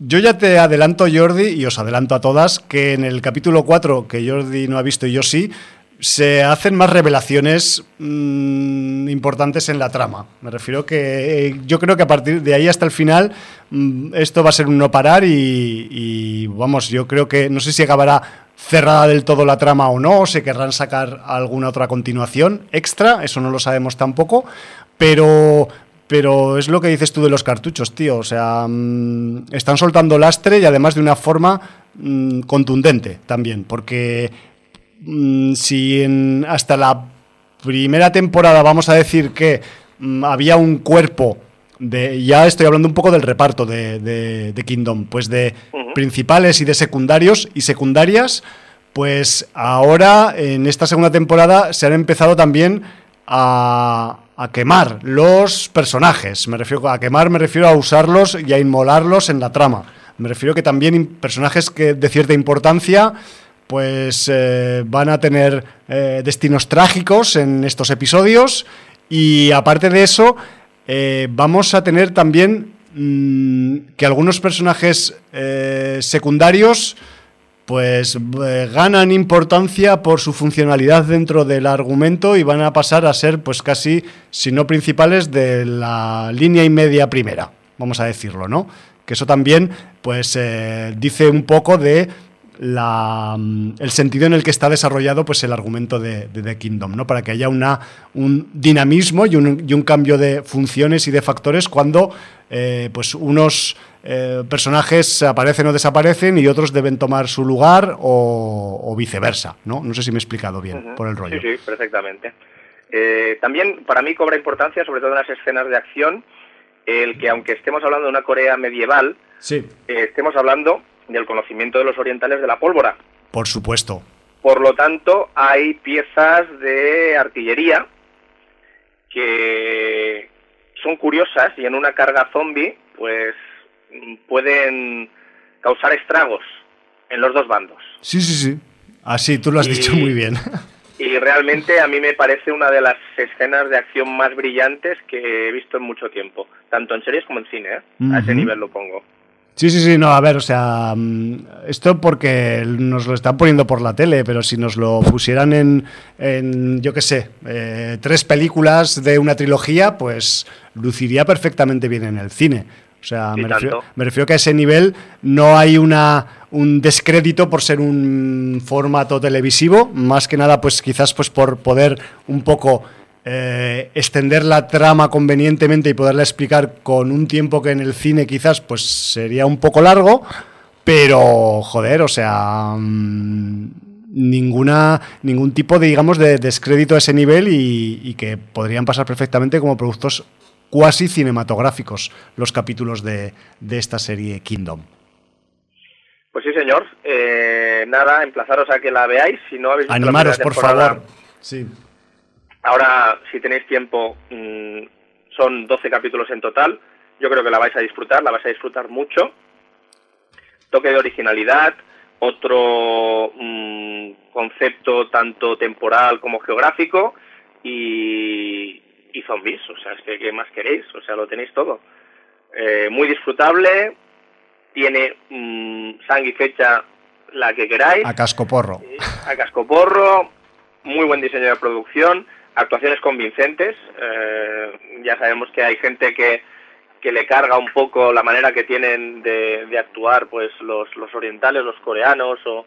Yo ya te adelanto, Jordi, y os adelanto a todas, que en el capítulo 4, que Jordi no ha visto y yo sí, se hacen más revelaciones mm, importantes en la trama. Me refiero que eh, yo creo que a partir de ahí hasta el final mm, esto va a ser un no parar y, y, vamos, yo creo que no sé si acabará cerrada del todo la trama o no, o se querrán sacar alguna otra continuación extra, eso no lo sabemos tampoco, pero, pero es lo que dices tú de los cartuchos, tío, o sea, mm, están soltando lastre y además de una forma mm, contundente también, porque mm, si hasta la primera temporada vamos a decir que había un cuerpo de, ya estoy hablando un poco del reparto de, de, Kingdom, pues de principales y de secundarios y secundarias, pues ahora en esta segunda temporada se han empezado también a, a quemar los personajes. Me refiero a quemar, me refiero a usarlos y a inmolarlos en la trama. Me refiero que también personajes que de cierta importancia pues eh, van a tener eh, destinos trágicos en estos episodios y aparte de eso eh, vamos a tener también mm, que algunos personajes secundarios pues ganan importancia por su funcionalidad dentro del argumento y van a pasar a ser pues casi, si no principales, de la línea y media primera, vamos a decirlo, ¿no? Que eso también pues dice un poco de la, mm, el sentido en el que está desarrollado pues, el argumento de, The Kingdom, ¿no? para que haya una, un dinamismo y un, y un, cambio de funciones y de factores cuando eh, pues unos eh, personajes aparecen o desaparecen y otros deben tomar su lugar o, viceversa. ¿no? no sé si me he explicado bien por el rollo. Sí, sí, perfectamente. Eh, también para mí cobra importancia, sobre todo en las escenas de acción, el que aunque estemos hablando de una Corea medieval, sí. estemos hablando del conocimiento de los orientales de la pólvora. Por supuesto. Por lo tanto, hay piezas de artillería que son curiosas y en una carga zombie, pues pueden causar estragos en los dos bandos. Sí, sí, sí. Así, tú lo has dicho muy bien. Y realmente a mí me parece una de las escenas de acción más brillantes que he visto en mucho tiempo, tanto en series como en cine. ¿eh? A ese nivel lo pongo. Sí, sí, sí, no, a ver, o sea, mm, esto porque nos lo están poniendo por la tele, pero si nos lo pusieran en, en yo qué sé, eh, tres películas de una trilogía, pues luciría perfectamente bien en el cine. O sea, me refiero, me refiero, que a ese nivel no hay una, un descrédito por ser un formato televisivo, más que nada, pues quizás pues por poder un poco eh, extender la trama convenientemente y poderla explicar con un tiempo que en el cine quizás pues sería un poco largo, pero joder, o sea, mm, ninguna ningún tipo de digamos de descrédito a ese nivel y, que podrían pasar perfectamente como productos cuasi cinematográficos los capítulos de, esta serie Kingdom. Pues sí, señor. Eh, nada, emplazaros a que la veáis. Si no habéis Animaros, por favor. Sí. Ahora, si tenéis tiempo, mm, son 12 capítulos en total. Yo creo que la vais a disfrutar, la vais a disfrutar mucho. Toque de originalidad, otro mm, concepto tanto temporal como geográfico y, y, zombies. O sea, es que ¿qué más queréis? O sea, lo tenéis todo. Eh, muy disfrutable, tiene mmm, sangre y fecha la que queráis. A cascoporro. a cascoporro, muy buen diseño de producción actuaciones convincentes. Eh, ya sabemos que hay gente que, que le carga un poco la manera que tienen de, de actuar pues los, los orientales, los coreanos o,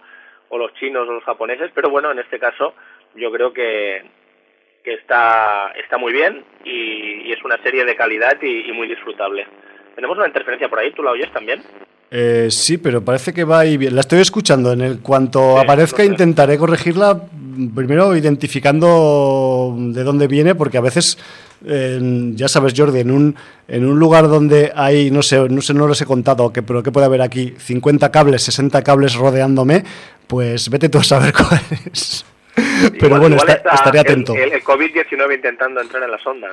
o, los chinos o los japoneses, pero bueno, en este caso yo creo que, que está, está muy bien y, es una serie de calidad y, muy disfrutable. Tenemos una interferencia por ahí, ¿tú la oyes también? Eh, sí, pero parece que va y bien. La estoy escuchando. En el cuanto aparezca intentaré corregirla primero identificando de dónde viene, porque a veces, ya sabes, Jordi, en un, en un lugar donde hay, no sé, no sé, no los he contado, que, pero que puede haber aquí 50 cables, 60 cables rodeándome, pues vete tú a saber cuáles. Pero bueno, estaría atento. El, COVID-19 intentando entrar en las ondas.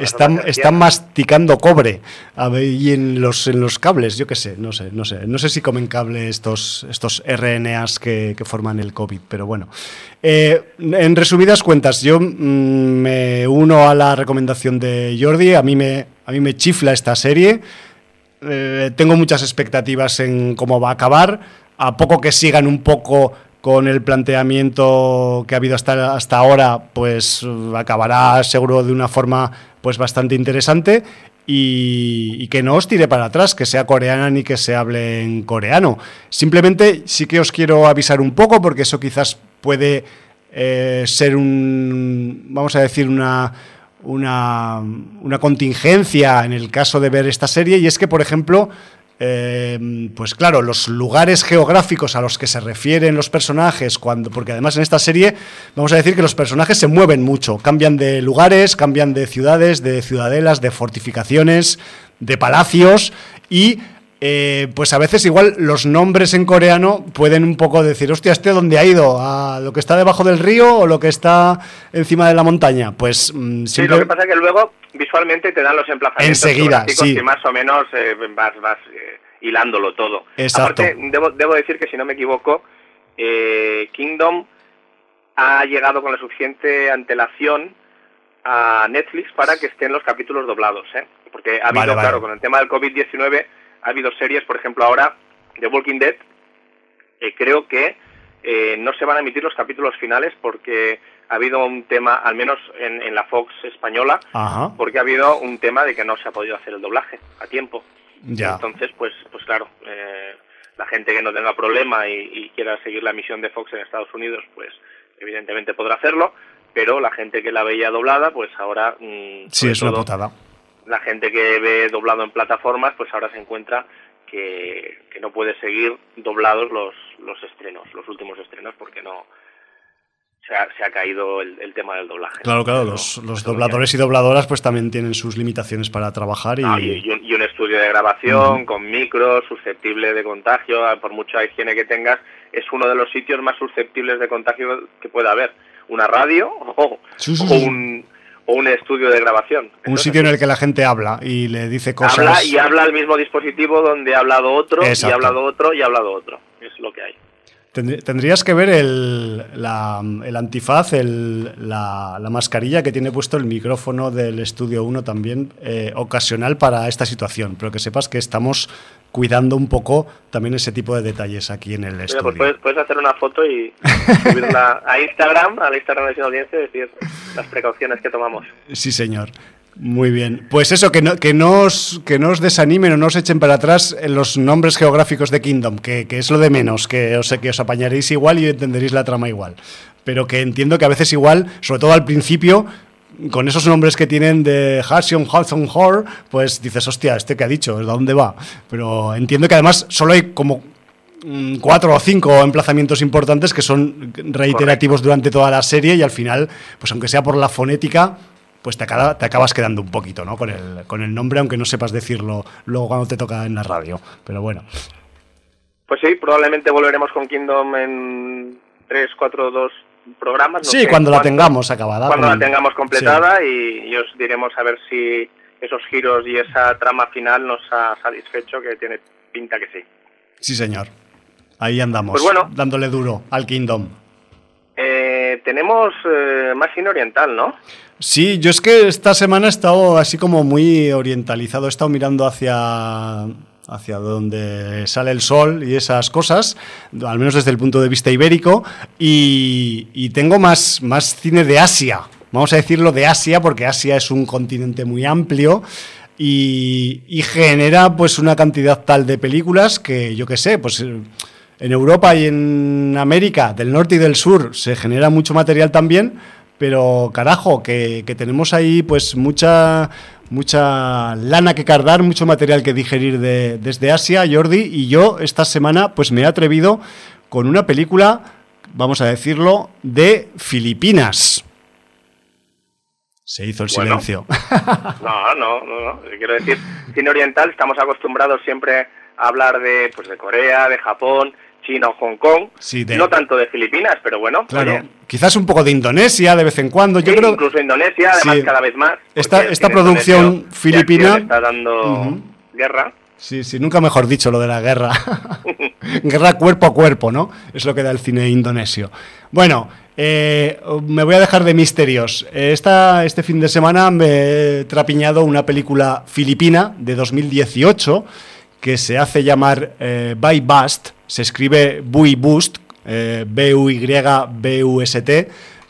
están, están masticando cobre y en los, en los cables, yo qué sé, no sé, no sé. No sé si comen cable estos, estos RNAs que, forman el COVID, pero bueno. Eh, en resumidas cuentas, yo mm, me uno a la recomendación de Jordi. A mí me, a mí me chifla esta serie. Eh, tengo muchas expectativas en cómo va a acabar. A poco que sigan un poco con el planteamiento que ha habido hasta, hasta ahora, pues acabará seguro de una forma pues bastante interesante y, que no os tire para atrás, que sea coreana ni que se hable en coreano. Simplemente sí que os quiero avisar un poco porque eso quizás puede eh, ser un, vamos a decir, una, una, una contingencia en el caso de ver esta serie y es que, por ejemplo, eh, pues claro, los lugares geográficos a los que se refieren los personajes, cuando, porque además en esta serie vamos a decir que los personajes se mueven mucho, cambian de lugares, cambian de ciudades, de ciudadelas, de fortificaciones, de palacios y eh, pues a veces igual los nombres en coreano pueden un poco decir, hostia, ¿este dónde ha ido? ¿A lo que está debajo del río o lo que está encima de la montaña? Pues mm, Sí, lo que pasa es que luego visualmente te dan los emplazamientos Enseguida, sí. y más o menos eh, vas, vas eh, hilándolo todo. Exacto. Aparte, debo, debo decir que si no me equivoco, Kingdom ha llegado con la suficiente antelación a Netflix para que estén los capítulos doblados, ¿eh? Porque ha habido, claro, con el tema del COVID-19 ha habido series, por ejemplo, ahora The Walking Dead, eh, creo que eh, no se van a emitir los capítulos finales porque ha habido un tema, al menos en, la Fox española, porque ha habido un tema de que no se ha podido hacer el doblaje a tiempo. Ya. Entonces, pues, pues claro, eh, la gente que no tenga problema y, quiera seguir la emisión de Fox en Estados Unidos, pues evidentemente podrá hacerlo, pero la gente que la veía doblada, pues ahora... Mm, sí, es una putada la gente que ve doblado en plataformas, pues ahora se encuentra que, no puede seguir doblados los, los estrenos, los últimos estrenos, porque no se ha, se ha caído el, tema del doblaje. Claro, claro, los, los dobladores y dobladoras pues también tienen sus limitaciones para trabajar y... y, un, estudio de grabación con micros, susceptible de contagio, por mucha higiene que tengas, es uno de los sitios más susceptibles de contagio que pueda haber. Una radio o un o un estudio de grabación. Un sitio en el que la gente habla y le dice cosas. Habla y habla al mismo dispositivo donde ha hablado otro, y ha hablado otro, y ha hablado otro. Es lo que hay. Tendrías que ver el, el antifaz, el, la, mascarilla que tiene puesto el micrófono del Estudio 1 también, eh, ocasional para esta situación, pero que sepas que estamos cuidando un poco también ese tipo de detalles aquí en el pues estudio. puedes, hacer una foto y subirla a Instagram, al Instagram de la audiencia, y decir las precauciones que tomamos. Sí, señor. Muy bien. Pues eso, que no, que no, os, que no os desanimen o no os echen para atrás en los nombres geográficos de Kingdom, que, es lo de menos, que os, que os apañaréis igual y entenderéis la trama igual. Pero que entiendo que a veces igual, sobre todo al principio, con esos nombres que tienen de Hassion, Hudson, Hor, pues dices, hostia, ¿este que ha dicho? ¿De dónde va? Pero entiendo que además solo hay como mm, cuatro o cinco emplazamientos importantes que son reiterativos durante toda la serie y al final, pues aunque sea por la fonética, pues te, te acabas quedando un poquito ¿no? con, el, con el nombre, aunque no sepas decirlo luego cuando te toca en la radio. Pero bueno. Pues sí, probablemente volveremos con Kingdom en 3, 4, 2 programas. sí, cuando la tengamos acabada. Cuando la tengamos completada y, os diremos a ver si esos giros y esa trama final nos ha satisfecho, que tiene pinta que sí. Sí, señor. Ahí andamos, pues bueno, dándole duro al Kingdom. Eh, tenemos eh, más cine oriental, ¿no? Sí, yo es que esta semana he estado así como muy orientalizado, he estado mirando hacia hacia donde sale el sol y esas cosas, al menos desde el punto de vista ibérico, y, tengo más, más cine de Asia, vamos a decirlo de Asia, porque Asia es un continente muy amplio, y, genera pues una cantidad tal de películas que yo qué sé, pues en Europa y en América del norte y del sur se genera mucho material también, pero carajo, que, tenemos ahí pues mucha, mucha lana que cardar, mucho material que digerir de, desde Asia, Jordi, y yo esta semana pues me he atrevido con una película, vamos a decirlo, de Filipinas. Se hizo el silencio. No, no, no, no. Quiero decir, cine oriental, estamos acostumbrados siempre a hablar de, pues, de Corea, de Japón, China o Hong Kong, no tanto de Filipinas, pero bueno. Claro, quizás un poco de Indonesia de vez en cuando. Yo creo incluso Indonesia, además cada vez más. Esta, esta producción filipina está dando guerra. Sí, sí, nunca mejor dicho lo de la guerra. guerra cuerpo a cuerpo, ¿no? Es lo que da el cine indonesio. Bueno, eh, me voy a dejar de misterios. Esta, este fin de semana me he trapiñado una película filipina de 2018 que se hace llamar eh, By Bust, se escribe Bui Bust, eh, B-U-Y-B-U-S-T,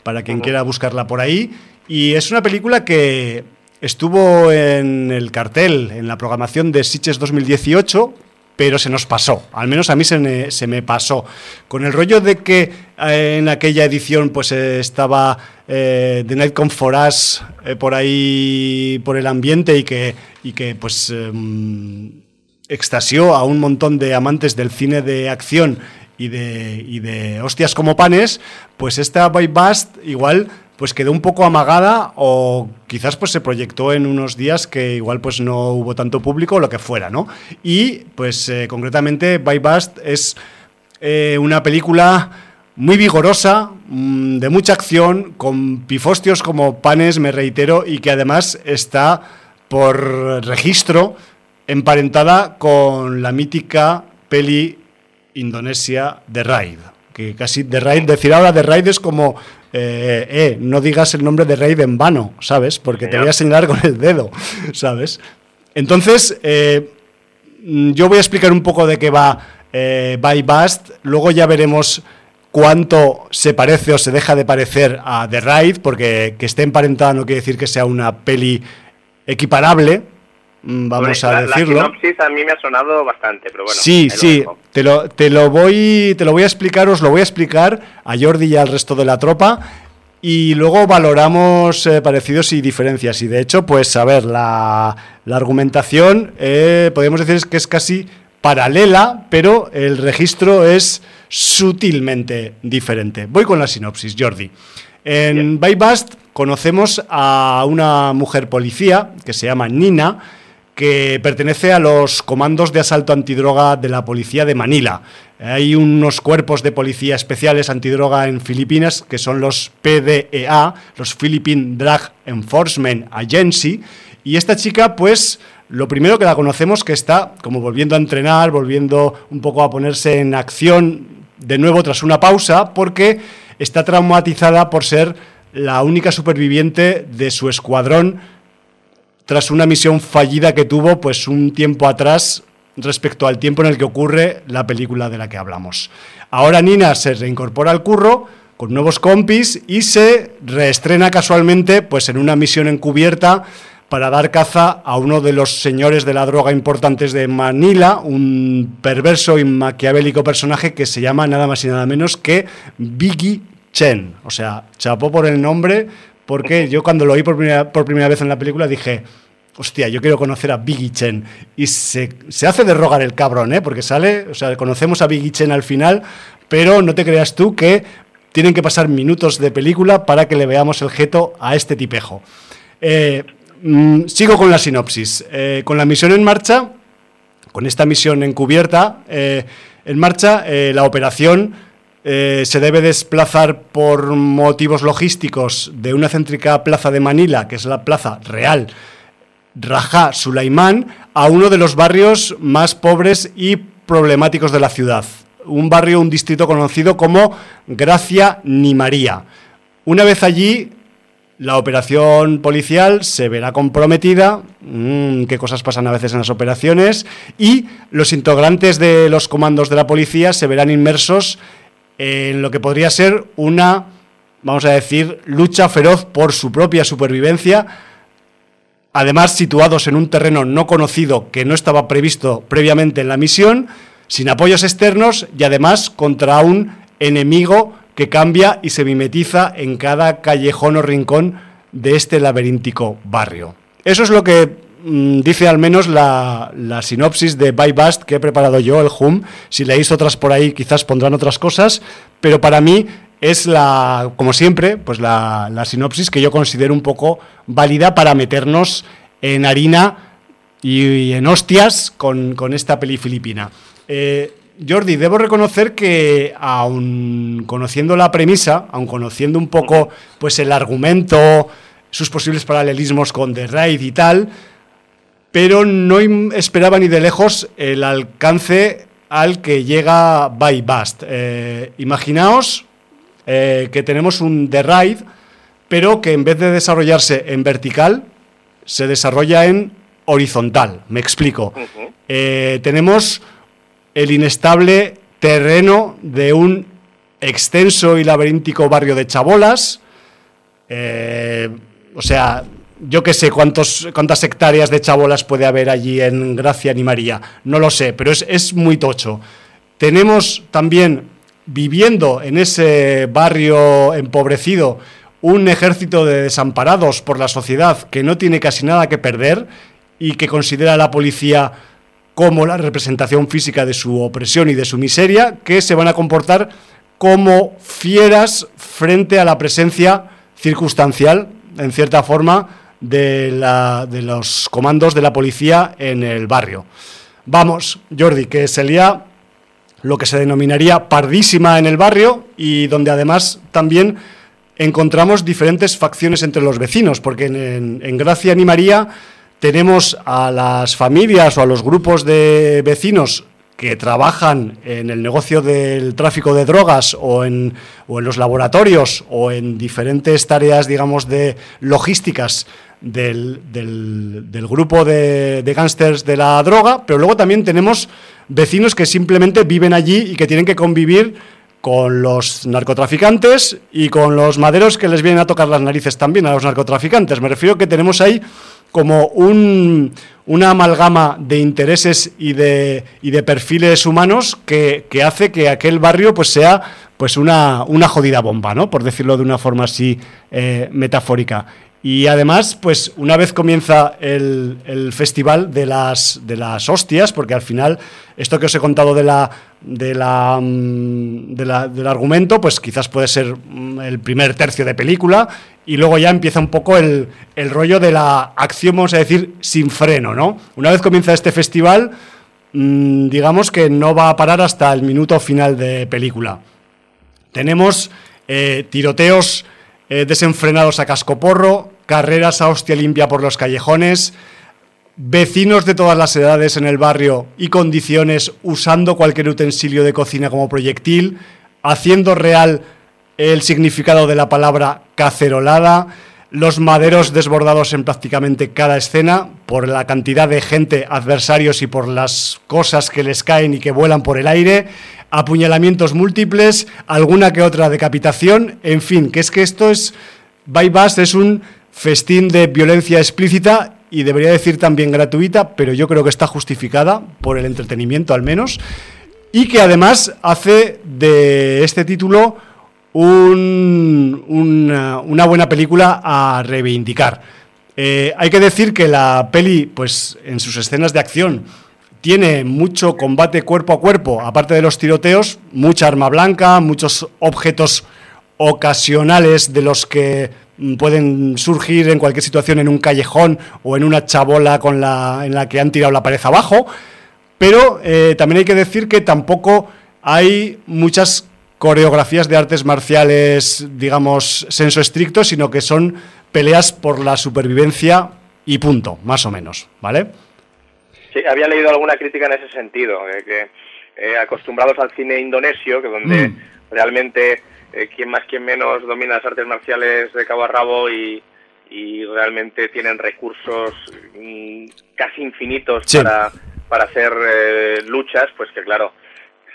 para quien quiera buscarla por ahí. Y es una película que estuvo en el cartel, en la programación de Sitges 2018, pero se nos pasó, al menos a mí se me, pasó. Con el rollo de que eh, en aquella edición pues estaba The Night Come For Us por ahí, por el ambiente y que, y que pues em, extasió a un montón de amantes del cine de acción y de, y de hostias como panes, pues esta Boy Bust igual pues quedó un poco amagada o quizás pues se proyectó en unos días que igual pues no hubo tanto público o lo que fuera, ¿no? Y pues eh, concretamente By Bust es eh, una película muy vigorosa, mm, de mucha acción, con pifostios como panes, me reitero, y que además está por registro emparentada con la mítica peli indonesia The Raid. Que casi The Raid, decir ahora The Raid es como, eh, eh, no digas el nombre de Raid en vano, ¿sabes? Porque te voy a señalar con el dedo, ¿sabes? Entonces, eh, yo voy a explicar un poco de qué va By Bust, luego ya veremos cuánto se parece o se deja de parecer a The Raid, porque que esté emparentada no quiere decir que sea una peli equiparable, Mm, vamos a decirlo. La sinopsis a mí me ha sonado bastante, pero bueno. Sí, sí, te lo, te lo, voy, te lo voy a explicar, os lo voy a explicar a Jordi y al resto de la tropa. Y luego valoramos eh, parecidos y diferencias. Y de hecho, pues a ver, la, la argumentación, eh, podríamos decir que es casi paralela, pero el registro es sutilmente diferente. Voy con la sinopsis, Jordi. En Bust conocemos a una mujer policía que se llama Nina, que pertenece a los comandos de asalto antidroga de la policía de Manila. Hay unos cuerpos de policía especiales antidroga en Filipinas que son los PDEA, los Philippine Drug Enforcement Agency, y esta chica pues lo primero que la conocemos que está como volviendo a entrenar, volviendo un poco a ponerse en acción de nuevo tras una pausa porque está traumatizada por ser la única superviviente de su escuadrón tras una misión fallida que tuvo pues un tiempo atrás respecto al tiempo en el que ocurre la película de la que hablamos. Ahora Nina se reincorpora al curro con nuevos compis y se reestrena casualmente pues en una misión encubierta para dar caza a uno de los señores de la droga importantes de Manila, un perverso y maquiavélico personaje que se llama nada más y nada menos que Biggie Chen. O sea, chapó por el nombre, porque yo cuando lo oí por primera, vez en la película dije, hostia, yo quiero conocer a Biggie Chen. Y se, hace de rogar el cabrón, ¿eh? Porque sale, o sea, conocemos a Biggie Chen al final, pero no te creas tú que tienen que pasar minutos de película para que le veamos el jeto a este tipejo. Eh, mm, sigo con la sinopsis. Eh, con la misión en marcha, con esta misión encubierta eh, en marcha, la operación eh, se debe desplazar por motivos logísticos de una céntrica plaza de Manila, que es la plaza real Rajá Sulaimán, a uno de los barrios más pobres y problemáticos de la ciudad. Un barrio, un distrito conocido como Gracia ni María. Una vez allí, la operación policial se verá comprometida, mm, qué cosas pasan a veces en las operaciones, y los integrantes de los comandos de la policía se verán inmersos en lo que podría ser una, vamos a decir, lucha feroz por su propia supervivencia, además situados en un terreno no conocido que no estaba previsto previamente en la misión, sin apoyos externos y además contra un enemigo que cambia y se mimetiza en cada callejón o rincón de este laberíntico barrio. Eso es lo que dice al menos la, sinopsis de By Bust que he preparado yo, el HUM. Si leéis otras por ahí, quizás pondrán otras cosas, pero para mí es la, como siempre, pues la, sinopsis que yo considero un poco válida para meternos en harina y, en hostias con, esta peli filipina. Eh, Jordi, debo reconocer que aun conociendo la premisa, aun conociendo un poco pues el argumento, sus posibles paralelismos con The Raid y tal, pero no esperaba ni de lejos el alcance al que llega By Bust. Eh, imaginaos eh, que tenemos un The Ride, pero que en vez de desarrollarse en vertical, se desarrolla en horizontal. Me explico. Eh, tenemos el inestable terreno de un extenso y laberíntico barrio de chabolas. o sea, yo qué sé cuántos, cuántas hectáreas de chabolas puede haber allí en Gracia ni María, no lo sé, pero es, es muy tocho. Tenemos también viviendo en ese barrio empobrecido un ejército de desamparados por la sociedad que no tiene casi nada que perder y que considera a la policía como la representación física de su opresión y de su miseria, que se van a comportar como fieras frente a la presencia circunstancial, en cierta forma, de, los comandos de la policía en el barrio. Vamos, Jordi, que sería lo que se denominaría pardísima en el barrio y donde además también encontramos diferentes facciones entre los vecinos, porque en, en Gracia ni María tenemos a las familias o a los grupos de vecinos que trabajan en el negocio del tráfico de drogas o en, o en los laboratorios o en diferentes tareas, digamos, de logísticas del, del, grupo de, de gángsters de la droga, pero luego también tenemos vecinos que simplemente viven allí y que tienen que convivir con los narcotraficantes y con los maderos que les vienen a tocar las narices también a los narcotraficantes. Me refiero que tenemos ahí como un, una amalgama de intereses y de, y de perfiles humanos que, hace que aquel barrio pues sea pues una, una jodida bomba, ¿no? Por decirlo de una forma así eh, metafórica. Y además, pues una vez comienza el, festival de las, de las hostias, porque al final, esto que os he contado de la, de la, mm, del argumento, pues quizás puede ser mm, el primer tercio de película, y luego ya empieza un poco el, el rollo de la acción, vamos a decir, sin freno, ¿no? Una vez comienza este festival, mm, digamos que no va a parar hasta el minuto final de película. Tenemos eh, tiroteos eh, desenfrenados a cascoporro, carreras a hostia limpia por los callejones, vecinos de todas las edades en el barrio y condiciones usando cualquier utensilio de cocina como proyectil, haciendo real el significado de la palabra cacerolada, los maderos desbordados en prácticamente cada escena por la cantidad de gente, adversarios y por las cosas que les caen y que vuelan por el aire, apuñalamientos múltiples, alguna que otra decapitación, en fin, que es que esto es, Bypass es un festín de violencia explícita y debería decir también gratuita, pero yo creo que está justificada por el entretenimiento al menos, y que además hace de este título una, buena película a reivindicar. Eh, hay que decir que la peli, pues en sus escenas de acción, tiene mucho combate cuerpo a cuerpo, aparte de los tiroteos, mucha arma blanca, muchos objetos ocasionales de los que pueden surgir en cualquier situación en un callejón o en una chabola con la, en la que han tirado la pared abajo. Pero eh, también hay que decir que tampoco hay muchas coreografías de artes marciales, digamos, senso estricto, sino que son peleas por la supervivencia y punto, más o menos, ¿vale? Sí, había leído alguna crítica en ese sentido, que eh, acostumbrados al cine indonesio, que donde mm. realmente eh, quien más quien menos domina las artes marciales de cabo a rabo y, realmente tienen recursos mm, casi infinitos para, para hacer eh, luchas, pues que claro,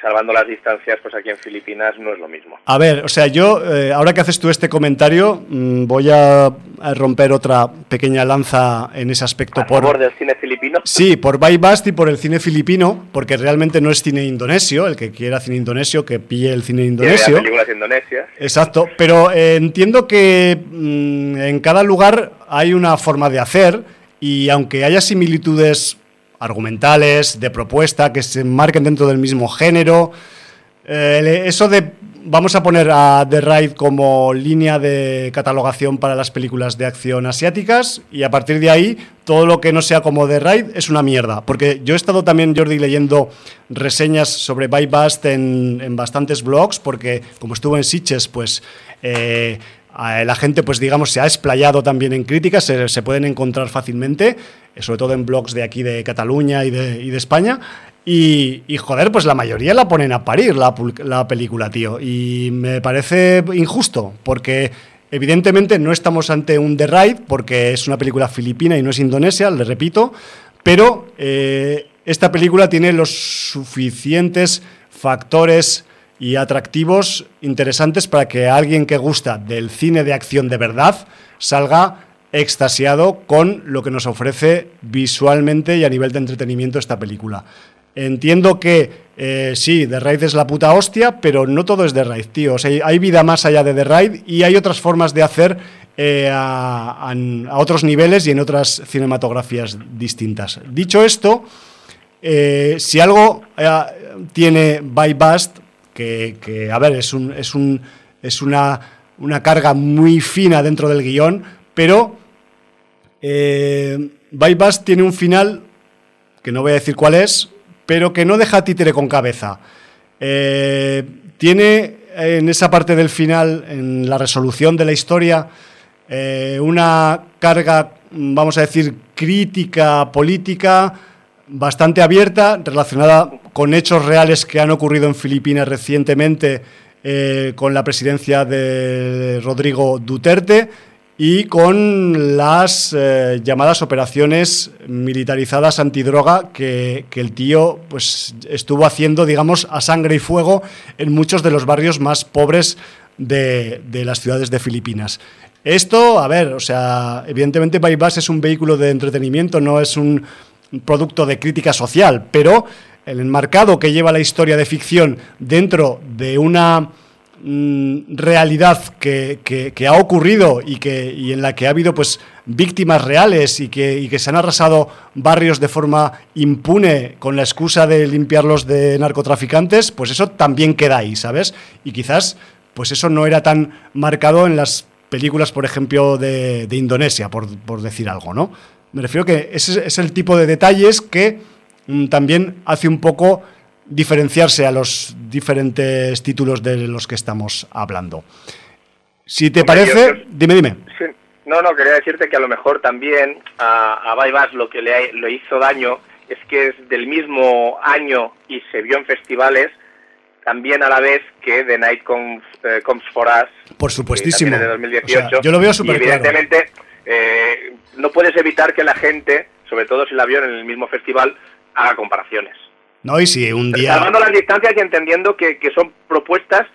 salvando las distancias, pues aquí en Filipinas no es lo mismo. A ver, o sea, yo, eh, ahora que haces tú este comentario, mm, voy a, romper otra pequeña lanza en ese aspecto. ¿A por favor del cine filipino? Sí, por Baibast y por el cine filipino, porque realmente no es cine indonesio, el que quiera cine indonesio, que pille el cine indonesio. películas indonesias. Exacto, pero eh, entiendo que mm, en cada lugar hay una forma de hacer y aunque haya similitudes argumentales, de propuesta, que se marquen dentro del mismo género. Eh, eso de, vamos a poner a The Ride como línea de catalogación para las películas de acción asiáticas y a partir de ahí todo lo que no sea como The Ride es una mierda. Porque yo he estado también, Jordi, leyendo reseñas sobre Bypass en, en bastantes blogs porque como estuvo en Sitges, pues... Eh, la gente, pues digamos, se ha explayado también en críticas, se, pueden encontrar fácilmente, eh, sobre todo en blogs de aquí de Cataluña y de, España. Y, joder, pues la mayoría la ponen a parir la, la película, tío. Y me parece injusto, porque evidentemente no estamos ante un The Ride, porque es una película filipina y no es indonesia, le repito, pero eh, esta película tiene los suficientes factores y atractivos interesantes para que alguien que gusta del cine de acción de verdad salga extasiado con lo que nos ofrece visualmente y a nivel de entretenimiento esta película. Entiendo que eh, sí, The Raid es la puta hostia, pero no todo es The Raid, tío. hay vida más allá de The Raid y hay otras formas de hacer eh, a, otros niveles y en otras cinematografías distintas. Dicho esto, eh, si algo tiene By Bust, que, a ver, es, un, es, un, es una, una, carga muy fina dentro del guion, pero eh, By Bust tiene un final, que no voy a decir cuál es, pero que no deja títere con cabeza. Eh, tiene en esa parte del final, en la resolución de la historia, una carga, vamos a decir, crítica política, bastante abierta, relacionada con hechos reales que han ocurrido en Filipinas recientemente eh, con la presidencia de Rodrigo Duterte y con las eh, llamadas operaciones militarizadas antidroga que, que, el tío pues, estuvo haciendo, digamos, a sangre y fuego en muchos de los barrios más pobres de, de las ciudades de Filipinas. Esto, a ver, o sea, evidentemente Bypass es un vehículo de entretenimiento, no es un producto de crítica social, pero el enmarcado que lleva la historia de ficción dentro de una mm, realidad que, ha ocurrido y, que, en la que ha habido pues víctimas reales y que, se han arrasado barrios de forma impune con la excusa de limpiarlos de narcotraficantes, pues eso también queda ahí, ¿sabes? Y quizás pues eso no era tan marcado en las películas, por ejemplo, de, Indonesia, por decir algo, ¿no? Me refiero que ese es el tipo de detalles que mm, también hace un poco diferenciarse a los diferentes títulos de los que estamos hablando. Si te parece, dime, dime. No, no, quería decirte que a lo mejor también a, a lo que le, le, hizo daño es que es del mismo año y se vio en festivales también a la vez que The Night Comes, eh, for Us. Por supuestísimo. De 2018. yo lo veo súper claro. Evidentemente, eh, no puedes evitar que la gente, sobre todo si la vio en el mismo festival, haga comparaciones. No, y si un día... Salvando las distancias y entendiendo que, son propuestas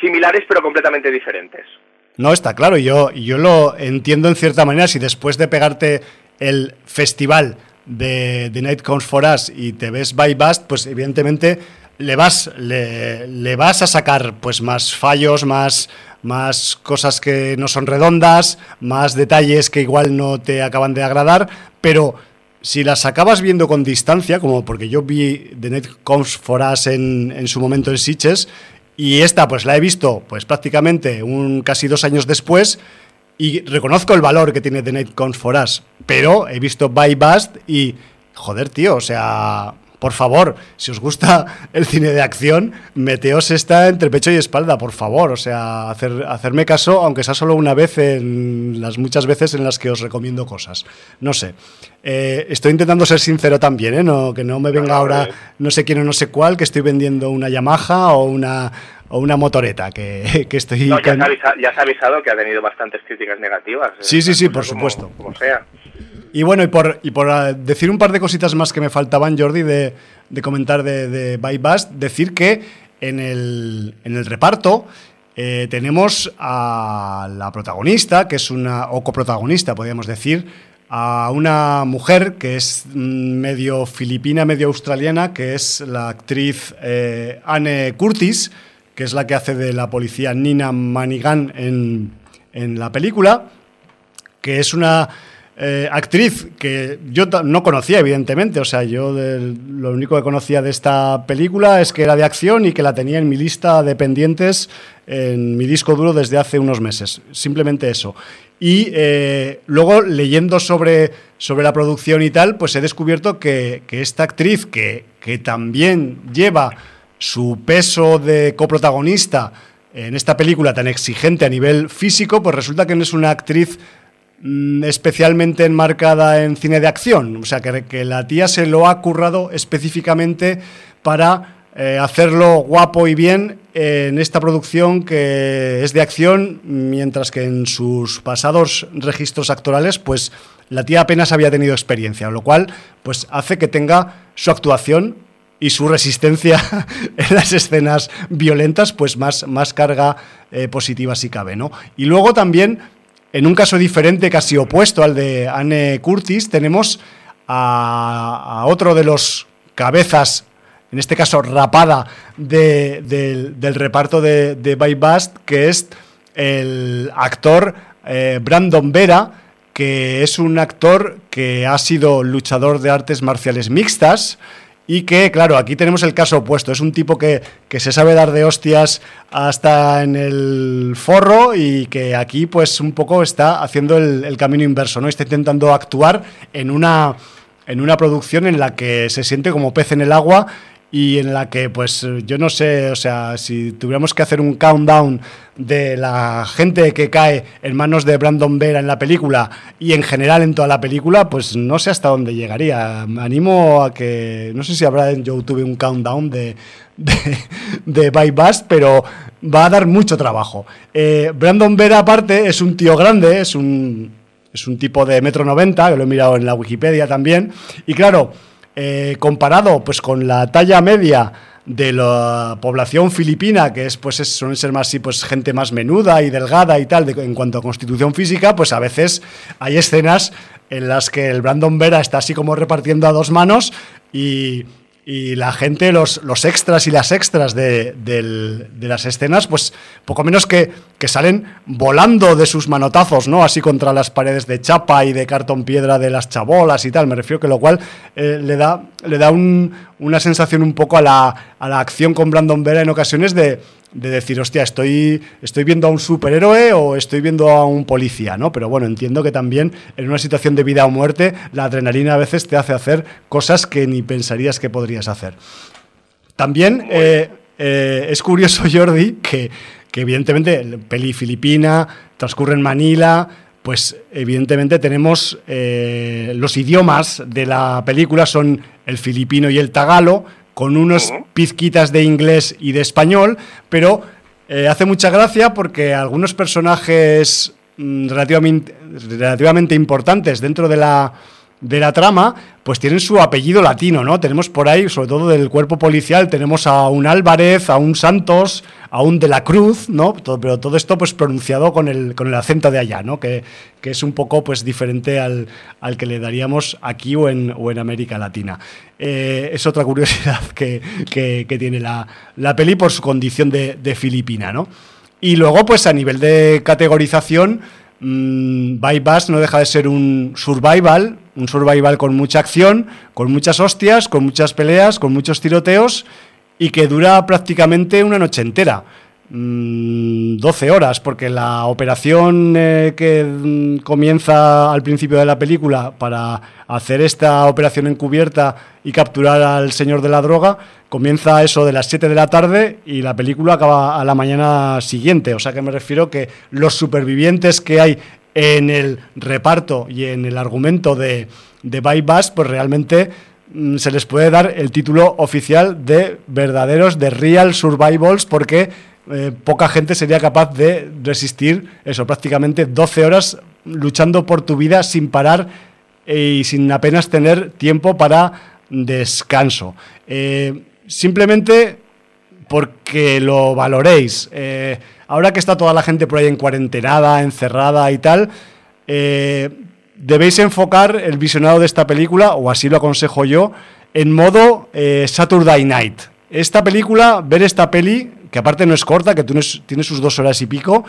similares pero completamente diferentes. No, está claro, yo, yo lo entiendo en cierta manera. Si después de pegarte el festival de The Night Comes For Us y te ves by Bust, pues evidentemente le vas, le, vas a sacar pues más fallos, más, más cosas que no son redondas, más detalles que igual no te acaban de agradar, pero si las acabas viendo con distancia, como porque yo vi The Net Comes for Us en, en su momento en Sitches, y esta pues la he visto pues prácticamente un casi dos años después, y reconozco el valor que tiene The Net Comes for Us, pero he visto By Bust y, joder, tío, o sea, por favor, si os gusta el cine de acción, meteos esta entre pecho y espalda, por favor. O sea, hacer, hacerme caso, aunque sea solo una vez en las muchas veces en las que os recomiendo cosas. No sé. Eh, estoy intentando ser sincero también, ¿eh? No, que no me venga ahora no sé quién o no sé cuál, que estoy vendiendo una Yamaha o una o una motoreta que, que estoy... No, ya, se ha avisado que ha tenido bastantes críticas negativas. Sí, sí, sí, por supuesto. como sea. Y bueno, y por, y por ah, decir un par de cositas más que me faltaban, Jordi, de, comentar de, de By decir que en el, en el reparto eh, tenemos a la protagonista, que es una, o coprotagonista, podríamos decir, a una mujer que es medio filipina, medio australiana, que es la actriz eh, Anne Curtis, que es la que hace de la policía Nina Manigan en, en la película, que es una eh, actriz que yo no conocía, evidentemente. O sea, yo lo único que conocía de esta película es que era de acción y que la tenía en mi lista de pendientes en mi disco duro desde hace unos meses. Simplemente eso. Y eh, luego, leyendo sobre, sobre la producción y tal, pues he descubierto que, esta actriz, que, que también lleva su peso de coprotagonista en esta película tan exigente a nivel físico, pues resulta que no es una actriz especialmente enmarcada en cine de acción. O sea, que, la tía se lo ha currado específicamente para eh, hacerlo guapo y bien en esta producción que es de acción, mientras que en sus pasados registros actorales, pues la tía apenas había tenido experiencia, lo cual pues hace que tenga su actuación y su resistencia en las escenas violentas, pues más, más carga eh, positiva si cabe, ¿no? Y luego también en un caso diferente, casi opuesto al de Anne Curtis, tenemos a, otro de los cabezas, en este caso rapada, del reparto de, de By Bust, que es el actor eh, Brandon Vera, que es un actor que ha sido luchador de artes marciales mixtas y que, claro, aquí tenemos el caso opuesto. Es un tipo que, se sabe dar de hostias hasta en el forro y que aquí, pues, un poco está haciendo el, camino inverso, ¿no? Está intentando actuar en una, en una producción en la que se siente como pez en el agua y en la que, pues, yo no sé, o sea, si tuviéramos que hacer un countdown de la gente que cae en manos de Brandon Vera en la película y en general en toda la película, pues no sé hasta dónde llegaría. Me animo a que, no sé si habrá en YouTube un countdown de, de, de By pero va a dar mucho trabajo. Eh, Brandon Vera, aparte, es un tío grande, es un, es un tipo de metro noventa, que lo he mirado en la Wikipedia también, y claro, eh, comparado pues con la talla media de la población filipina, que es, pues, suelen ser más pues, gente más menuda y delgada y tal, en cuanto a constitución física, pues a veces hay escenas en las que el Brandon Vera está así como repartiendo a dos manos y y la gente, los, los extras y las extras de, las escenas, pues poco menos que, que, salen volando de sus manotazos, ¿no? Así contra las paredes de chapa y de cartón piedra de las chabolas y tal. Me refiero que lo cual eh, le da, le da una sensación un poco a la, a la acción con Brandon Vera en ocasiones de, de decir, hostia, estoy, estoy viendo a un superhéroe o estoy viendo a un policía, ¿no? Pero bueno, entiendo que también en una situación de vida o muerte, la adrenalina a veces te hace hacer cosas que ni pensarías que podrías hacer. También eh, eh, es curioso, Jordi, que, que evidentemente, peli filipina, transcurre en Manila, pues evidentemente tenemos eh, los idiomas de la película son el filipino y el tagalo, con unos pizquitas de inglés y de español, pero eh, hace mucha gracia porque algunos personajes mm, relativamente, relativamente importantes dentro de la de la trama, pues tienen su apellido latino, ¿no? Tenemos por ahí, sobre todo del cuerpo policial, tenemos a un Álvarez, a un Santos, a un de la Cruz, ¿no? pero todo esto pues pronunciado con el, con el acento de allá, ¿no? Que, es un poco pues diferente al, al, que le daríamos aquí o en, en América Latina. Eh, es otra curiosidad que, tiene la, la, peli por su condición de, de filipina, ¿no? Y luego, pues a nivel de categorización, mmm, no deja de ser un survival, un survival con mucha acción, con muchas hostias, con muchas peleas, con muchos tiroteos y que dura prácticamente una noche entera. 12 mm, horas, porque la operación eh, que mm, comienza al principio de la película para hacer esta operación encubierta y capturar al señor de la droga comienza eso de las 7 de la tarde y la película acaba a la mañana siguiente. O sea que me refiero que los supervivientes que hay en el reparto y en el argumento de, de Bypass, pues realmente mm, se les puede dar el título oficial de verdaderos, de real survivals, porque eh, poca gente sería capaz de resistir eso, prácticamente 12 horas luchando por tu vida sin parar y sin apenas tener tiempo para descanso. Eh, simplemente porque lo valoréis. Eh, ahora que está toda la gente por ahí en cuarentenada, encerrada y tal, eh, debéis enfocar el visionado de esta película, o así lo aconsejo yo, en modo eh, Saturday Night. Esta película, ver esta peli, que aparte no es corta, que tiene sus dos horas y pico,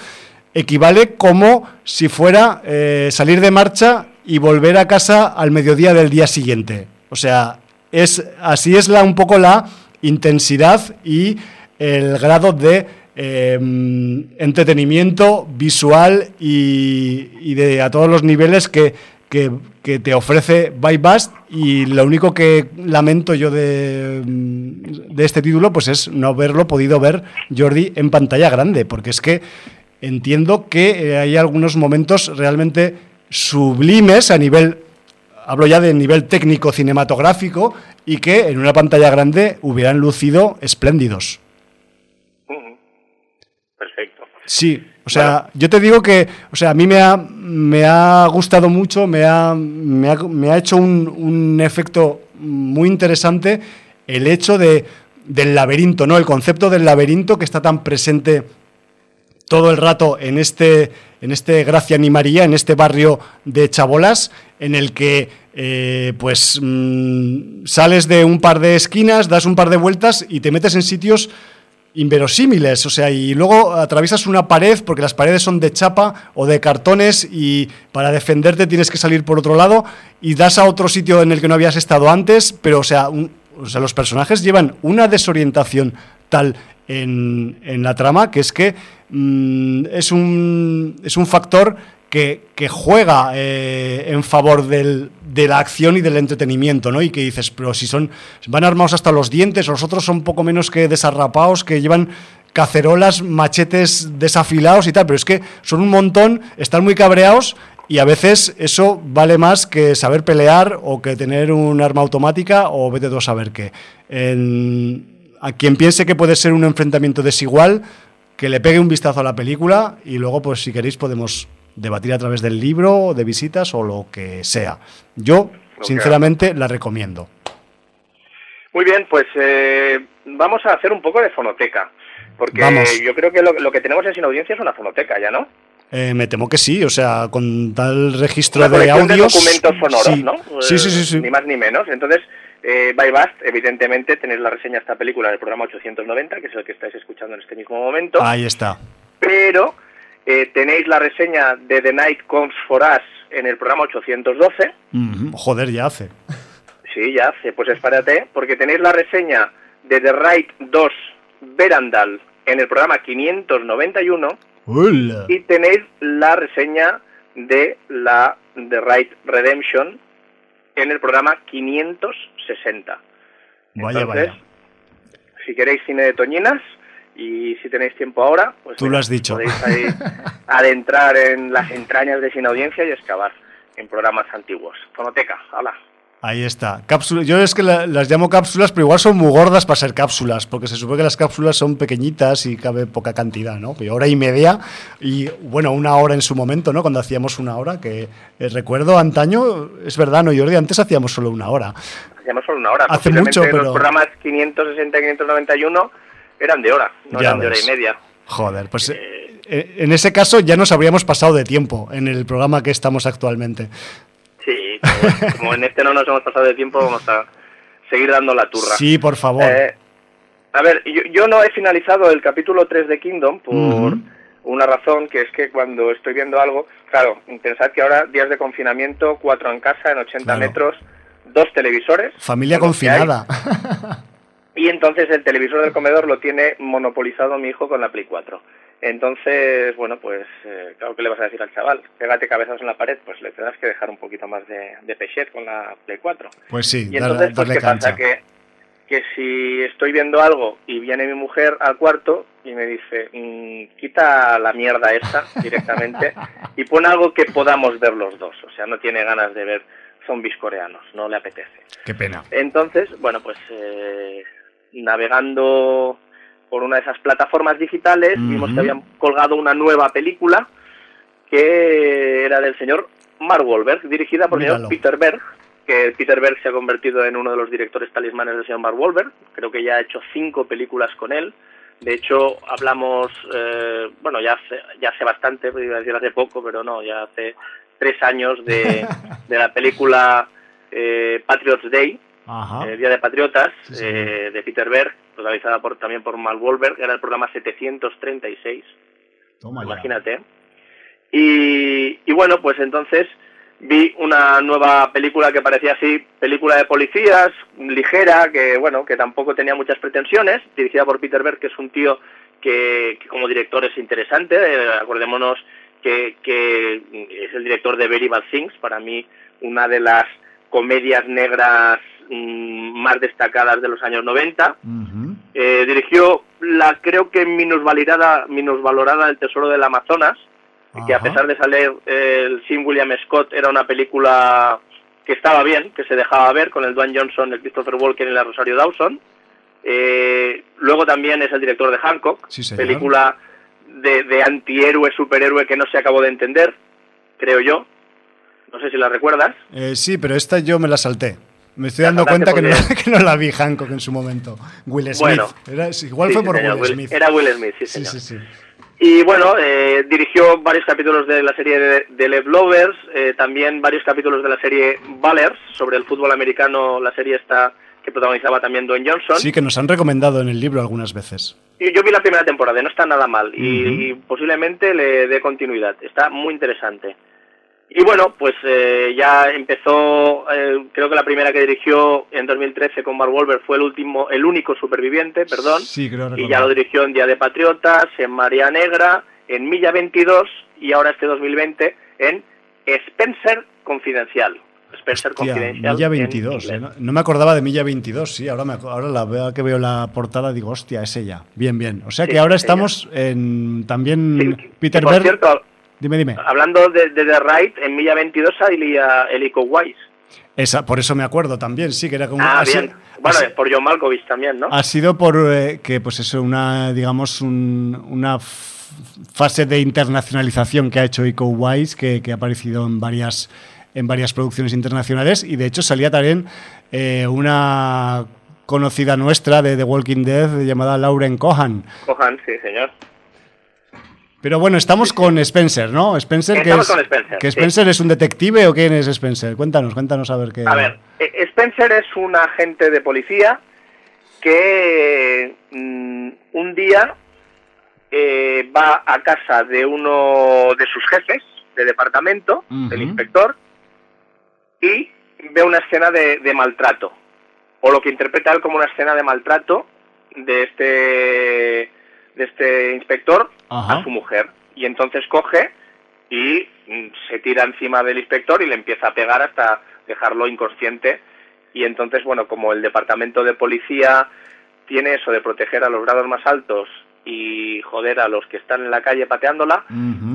equivale como si fuera eh, salir de marcha y volver a casa al mediodía del día siguiente. O sea, es, así es la, un poco la intensidad y el grado de Em, entretenimiento visual y, de a todos los niveles que, te ofrece Bypass y lo único que lamento yo de, de, este título pues es no haberlo podido ver Jordi en pantalla grande porque es que entiendo que eh, hay algunos momentos realmente sublimes a nivel hablo ya de nivel técnico cinematográfico y que en una pantalla grande hubieran lucido espléndidos. Sí, o sea, yo te digo que, o sea, a mí me ha, me ha gustado mucho, me ha, me ha, me ha hecho un, un, efecto muy interesante el hecho de, del laberinto, ¿no? El concepto del laberinto que está tan presente todo el rato en este, en este Gracia ni María, en este barrio de Chabolas, en el que eh, pues mm, sales de un par de esquinas, das un par de vueltas y te metes en sitios inverosímiles, o sea, y luego atraviesas una pared porque las paredes son de chapa o de cartones y para defenderte tienes que salir por otro lado y das a otro sitio en el que no habías estado antes, pero o sea, los personajes llevan una desorientación tal en, en la trama que es que mm, es, un, es un factor que, juega eh, en favor de la acción y del entretenimiento, ¿no? Y que dices, pero si son van armados hasta los dientes, los otros son poco menos que desarrapados, que llevan cacerolas, machetes desafilados y tal, pero es que son un montón, están muy cabreados y a veces eso vale más que saber pelear o que tener un arma automática o vete tú a saber qué. a quien piense que puede ser un enfrentamiento desigual, que le pegue un vistazo a la película y luego, pues si queréis, podemos debatir a través del libro, de visitas o lo que sea. Yo, sinceramente, la recomiendo. Muy bien, pues eh, vamos a hacer un poco de fonoteca, porque yo creo que lo, que tenemos en Sin Audiencia es una fonoteca, ¿ya no? Eh, me temo que sí, o sea, con tal registro de audios. documentos sonoros, ¿no? Sí, sí, sí, Ni más ni menos. Entonces, eh, by Bast, evidentemente, tenéis la reseña de esta película del programa 890, que es el que estáis escuchando en este mismo momento. Ahí está. Pero eh, tenéis la reseña de The Night Comes for Us en el programa 812. Joder, ya hace. Sí, ya hace. Pues espérate, porque tenéis la reseña de The Right 2 Verandal en el programa 591. Y tenéis la reseña de la The Right Redemption en el programa 560. Vaya, Entonces, vaya. Si queréis cine de Toñinas, y si tenéis tiempo ahora, pues Tú lo has dicho. podéis ahí adentrar en las entrañas de Sin Audiencia y excavar en programas antiguos. Fonoteca, hola. Ahí está. Cápsulas. Yo es que las llamo cápsulas, pero igual son muy gordas para ser cápsulas, porque se supone que las cápsulas son pequeñitas y cabe poca cantidad, ¿no? Pero hora y media y, bueno, una hora en su momento, ¿no? Cuando hacíamos una hora, que eh, recuerdo antaño, es verdad, ¿no, Jordi? Antes hacíamos solo una hora. Hacíamos solo una hora. Hace mucho, pero... Los programas 560 y 591 eran de hora, no eran de hora y media. Joder, pues eh, eh, en ese caso ya nos habríamos pasado de tiempo en el programa que estamos actualmente. Sí, como, en este no nos hemos pasado de tiempo, vamos a seguir dando la turra. Sí, por favor. Eh, a ver, yo, no he finalizado el capítulo 3 de Kingdom por una razón, que es que cuando estoy viendo algo, claro, pensad que ahora días de confinamiento, cuatro en casa, en 80 metros, dos televisores. Familia confinada. Y entonces el televisor del comedor lo tiene monopolizado mi hijo con la Play 4. Entonces, bueno, pues, eh, claro, ¿qué le vas a decir al chaval? Pégate cabezas en la pared, pues le tendrás que dejar un poquito más de, de pechet con la Play 4. Pues sí, y entonces, pues, ¿qué pasa? Que, que si estoy viendo algo y viene mi mujer al cuarto y me dice, mm, quita la mierda esta directamente y pon algo que podamos ver los dos. O sea, no tiene ganas de ver zombies coreanos, no le apetece. Qué pena. Entonces, bueno, pues eh, navegando por una de esas plataformas digitales, vimos que habían colgado una nueva película que era del señor Mark Wahlberg, dirigida por el señor Peter Berg, que Peter Berg se ha convertido en uno de los directores talismanes del señor Mark Wahlberg, creo que ya ha hecho cinco películas con él, de hecho hablamos, eh, bueno, ya hace, ya hace bastante, iba a decir hace poco, pero no, ya hace tres años de, de la película eh, Patriots Day, eh, Día de Patriotas, eh, de Peter Berg, protagonizada por, también por Mal Wolberg, era el programa 736. imagínate. Y, y bueno, pues entonces vi una nueva película que parecía así, película de policías, ligera, que bueno, que tampoco tenía muchas pretensiones, dirigida por Peter Berg, que es un tío que, como director es interesante, eh, acordémonos que, que, es el director de Very Bad Things, para mí una de las comedias negras Mm, más destacadas de los años 90. Eh, dirigió la creo que minusvalorada, minusvalorada El Tesoro del Amazonas, que a pesar de salir el Sim William Scott era una película que estaba bien, que se dejaba ver con el Dwayne Johnson, el Christopher Walken y la Rosario Dawson. Eh, luego también es el director de Hancock, película de, de antihéroe, superhéroe que no se acabó de entender, creo yo. No sé si la recuerdas. Eh, sí, pero esta yo me la salté. Me estoy dando cuenta que no, que no, la vi Hancock en su momento. Will Smith. era, igual fue por Will Smith. Era Will Smith, sí, señor. Sí, sí, y bueno, eh, dirigió varios capítulos de la serie de, de Lev Lovers, eh, también varios capítulos de la serie Ballers, sobre el fútbol americano, la serie esta que protagonizaba también Dwayne Johnson. Sí, que nos han recomendado en el libro algunas veces. Y yo vi la primera temporada, no está nada mal, y, posiblemente le dé continuidad, está muy interesante. Y bueno, pues eh, ya empezó, eh, creo que la primera que dirigió en 2013 con Mark Wolver fue el último, el único superviviente, perdón. Sí, creo Y ya lo dirigió en Día de Patriotas, en María Negra, en Milla 22 y ahora este 2020 en Spencer Confidencial. Spencer Confidencial. Milla 22, eh, no, me acordaba de Milla 22, sí, ahora, me, ahora la veo que veo la portada digo, hostia, es ella. Bien, bien. O sea que ahora estamos en también Peter Berg. Dime, dime. Hablando de, de The Right, en Milla 22 salía Elico Wise. Esa, por eso me acuerdo también, sí, que era como... Ah, bien. bueno, por John Malkovich también, ¿no? Ha sido por eh, que, pues eso, una, digamos, una fase de internacionalización que ha hecho Eco Wise, que, que, ha aparecido en varias, en varias producciones internacionales, y de hecho salía también eh, una conocida nuestra de The Walking Dead llamada Lauren Cohan. Cohan, sí, señor. Pero bueno, estamos con Spencer, ¿no? Spencer, que es, con Spencer. ¿Que Spencer es un detective o quién es Spencer? Cuéntanos, cuéntanos a ver qué. A ver, eh, Spencer es un agente de policía que mm, un día eh, va a casa de uno de sus jefes de departamento, del inspector, y ve una escena de, de maltrato, o lo que interpreta él como una escena de maltrato de este de este inspector a su mujer. Y entonces coge y mm, se tira encima del inspector y le empieza a pegar hasta dejarlo inconsciente. Y entonces, bueno, como el departamento de policía tiene eso de proteger a los grados más altos y joder a los que están en la calle pateándola,